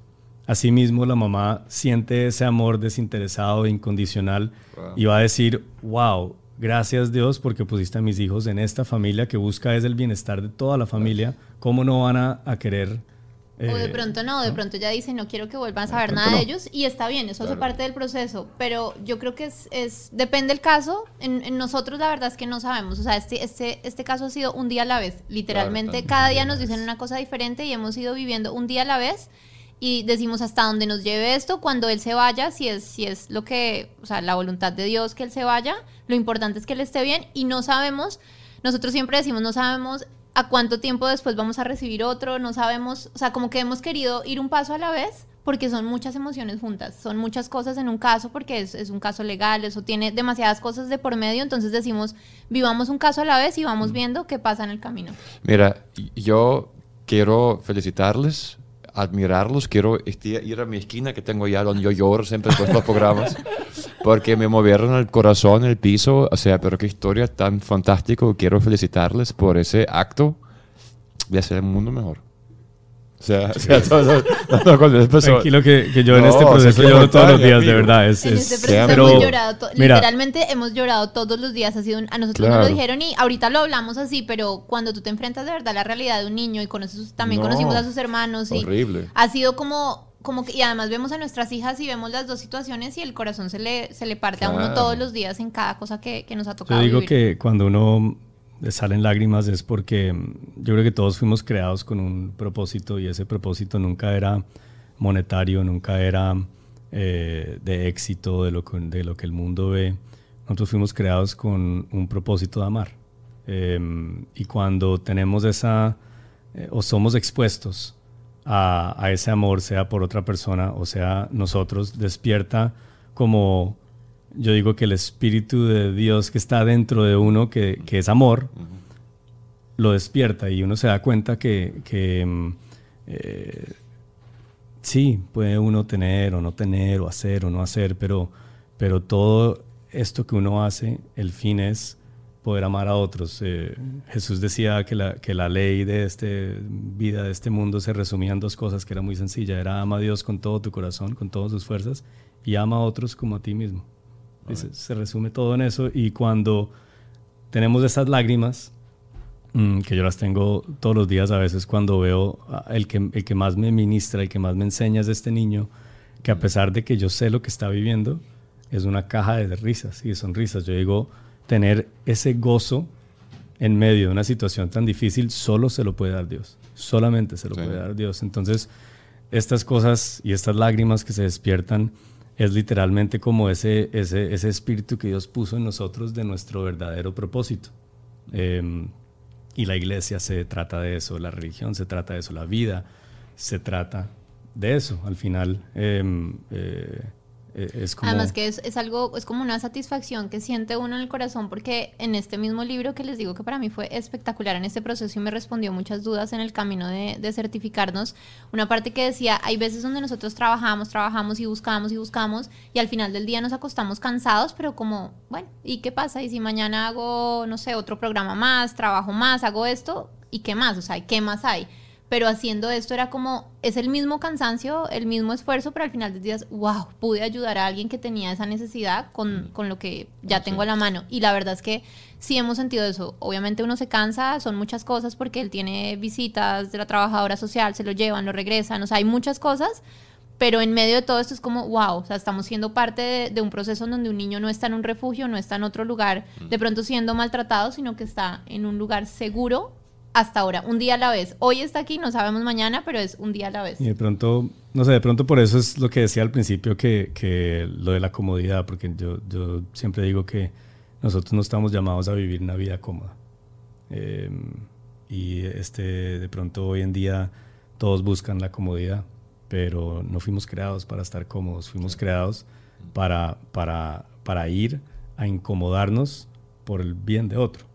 asimismo la mamá siente ese amor desinteresado e incondicional y va a decir, wow, gracias Dios porque pusiste a mis hijos en esta familia que busca es el bienestar de toda la familia, ¿cómo no van a, a querer? O de eh, pronto no, de pronto ya dice no quiero que vuelvan a saber nada de ellos y está bien, eso hace Claro. parte del proceso, pero yo creo que es, es depende del caso, en, en nosotros la verdad es que no sabemos, o sea, este, este, este caso ha sido un día a la vez, literalmente cada día nos dicen una cosa diferente y hemos ido viviendo un día a la vez y decimos hasta dónde nos lleve esto, cuando él se vaya, si es, si es lo que, o sea, la voluntad de Dios que él se vaya, lo importante es que él esté bien y no sabemos, nosotros siempre decimos, no sabemos a cuánto tiempo después vamos a recibir otro, no sabemos, o sea, como que hemos querido ir un paso a la vez porque son muchas emociones juntas, son muchas cosas en un caso porque es, es un caso legal, eso tiene demasiadas cosas de por medio, entonces decimos, vivamos un caso a la vez y vamos viendo qué pasa en el camino. Mira, yo quiero felicitarles, admirarlos, quiero este- ir a mi esquina que tengo ya donde yo lloro siempre después de los programas, porque me movieron el corazón, el piso, o sea, pero qué historia tan fantástica, quiero felicitarles por ese acto de hacer el mundo mejor. O sea, o sea, todo- con eso- Tranquilo que, que yo en este proceso lloro todos los días, de verdad. Es, En es- este proceso pero- hemos llorado, mira, literalmente hemos llorado todos los días. Ha sido un- a nosotros nos Claro. lo dijeron y ahorita lo hablamos así, pero cuando tú te enfrentas de verdad a la realidad de un niño y conoces, sus- también No, conocimos a sus hermanos y horrible. ha sido como, como que, y además vemos a nuestras hijas y vemos las dos situaciones y el corazón se le, se le parte a uno todos los días en cada cosa que, que nos ha Yo tocado. digo vivir. que cuando uno salen lágrimas es porque mm, yo creo que todos fuimos creados con un propósito y ese propósito nunca era monetario, nunca era eh, de éxito, de lo, que, de lo que el mundo ve. Nosotros fuimos creados con un propósito de amar. Eh, y cuando tenemos esa, eh, o somos expuestos a, a ese amor, sea por otra persona o sea nosotros, despierta como yo digo que el Espíritu de Dios que está dentro de uno, que, que es amor, lo despierta y uno se da cuenta que, que, mm, eh, sí, puede uno tener o no tener, o hacer o no hacer, pero, pero todo esto que uno hace, el fin es poder amar a otros. Eh, Jesús decía que la, que la ley de este vida, de este mundo, se resumía en dos cosas, que era muy sencilla. Era ama a Dios con todo tu corazón, con todas sus fuerzas, y ama a otros como a ti mismo. Dice, se resume todo en eso. Y cuando tenemos esas lágrimas, mm, que yo las tengo todos los días a veces cuando veo el que, el que más me ministra, el que más me enseña es este niño, que a pesar de que yo sé lo que está viviendo, es una caja de risas y de sonrisas. Yo digo, tener ese gozo en medio de una situación tan difícil solo se lo puede dar Dios. Solamente se lo Sí. puede dar Dios. Entonces, estas cosas y estas lágrimas que se despiertan es literalmente como ese, ese, ese espíritu que Dios puso en nosotros de nuestro verdadero propósito. Em, y la iglesia se trata de eso, la religión se trata de eso, la vida se trata de eso. Al final em, eh, es como... Además que es, es algo, es como una satisfacción que siente uno en el corazón porque en este mismo libro que les digo que para mí fue espectacular en este proceso y me respondió muchas dudas en el camino de, de certificarnos, una parte que decía, hay veces donde nosotros trabajamos, trabajamos y buscamos y buscamos y al final del día nos acostamos cansados, pero como, bueno, ¿y qué pasa? Y si mañana hago, no sé, otro programa más, trabajo más, hago esto, ¿y qué más? O sea, ¿qué más hay? Pero haciendo esto era como, es el mismo cansancio, el mismo esfuerzo, pero al final del día, wow, pude ayudar a alguien que tenía esa necesidad con, con lo que ya tengo a la mano. Y la verdad es que sí hemos sentido eso. Obviamente uno se cansa, son muchas cosas porque él tiene visitas de la trabajadora social, se lo llevan, lo regresan, o sea, hay muchas cosas. Pero en medio de todo esto es como, wow, o sea, estamos siendo parte de, de un proceso en donde un niño no está en un refugio, no está en otro lugar, de pronto siendo maltratado, sino que está en un lugar seguro hasta ahora, un día a la vez. Hoy está aquí, no sabemos mañana, pero es un día a la vez. Y de pronto, no sé, de pronto por eso es lo que decía al principio, que, que lo de la comodidad, porque yo, yo siempre digo que nosotros no estamos llamados a vivir una vida cómoda. Eh, y este, de pronto hoy en día todos buscan la comodidad, pero no fuimos creados para estar cómodos, fuimos creados para, para, para ir a incomodarnos por el bien de otro.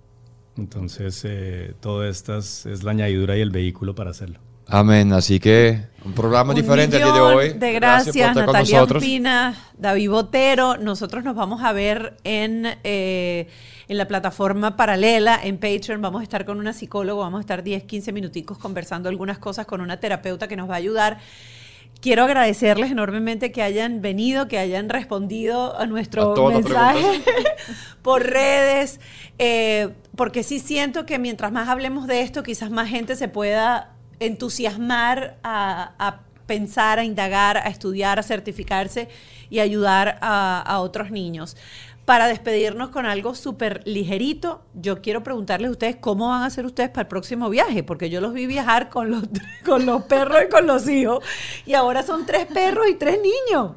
Entonces, eh, todo esto es, es la añadidura y el vehículo para hacerlo. Amén. Así que un programa Un diferente el día de hoy. De gracias, por con Natalia. Ospina, David Botero. Nosotros nos vamos a ver en, eh, en la plataforma paralela, en Patreon. Vamos a estar con una psicóloga, vamos a estar 10, 15 minuticos conversando algunas cosas con una terapeuta que nos va a ayudar. Quiero agradecerles enormemente que hayan venido, que hayan respondido a nuestro A mensaje *laughs* por redes, eh, porque sí siento que mientras más hablemos de esto, quizás más gente se pueda entusiasmar a, a pensar, a indagar, a estudiar, a certificarse y ayudar a, otros niños. Para despedirnos con algo súper ligerito, yo quiero preguntarles a ustedes cómo van a hacer ustedes para el próximo viaje, porque yo los vi viajar con los, *laughs* con los perros y con los hijos, y ahora son tres perros y tres niños.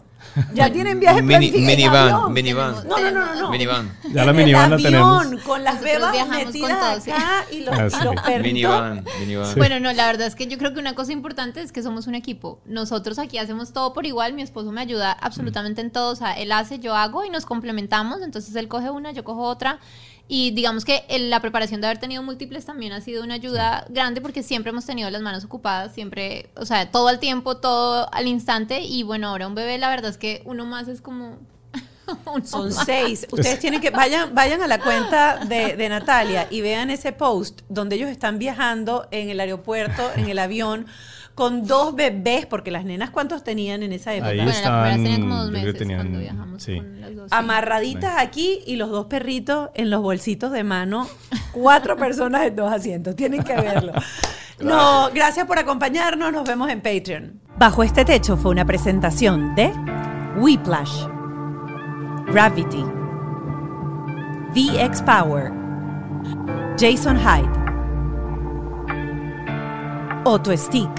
Ya tienen viajes Mini- planificados minivan, minivan. No, no, no, no, no. Minivan. Ya la minivan la avión, tenemos. Con las bebas con metidas sí. acá y los, Ah, sí. Minivan, minivan. Bueno, no, la verdad es que yo creo que una cosa importante es que somos un equipo. Nosotros aquí hacemos todo por igual. Mi esposo me ayuda absolutamente en todo. O sea, él hace, yo hago y nos complementamos. Entonces él coge una, yo cojo otra. Y digamos que el- la preparación de haber tenido múltiples también ha sido una ayuda grande porque siempre hemos tenido las manos ocupadas, siempre, o sea, todo al tiempo, todo al instante. Y bueno, ahora un bebé, la verdad es que uno más es como. *laughs* Son más. seis. *laughs* Ustedes tienen que, vayan, vayan a la cuenta de, de Natalia y vean ese post donde ellos están viajando en el aeropuerto, en el avión, con dos bebés, porque las nenas, ¿cuántos tenían en esa época? Ahí Bueno, la primera estaban, tenía como dos meses tenían- cuando viajamos sí. con las dos. sí. Amarraditas aquí y los dos perritos en los bolsitos de mano. Cuatro personas en dos asientos. Tienen que verlo. No, gracias por acompañarnos. Nos vemos en Patreon. Bajo este techo fue una presentación de Whiplash, Gravity, VX Power, Jason Hyde, Auto Stick,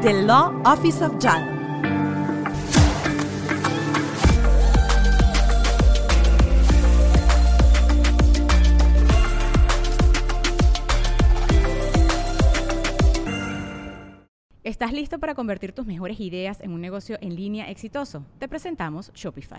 The Law Office of JAL. ¿Estás listo para convertir tus mejores ideas en un negocio en línea exitoso? Te presentamos Shopify.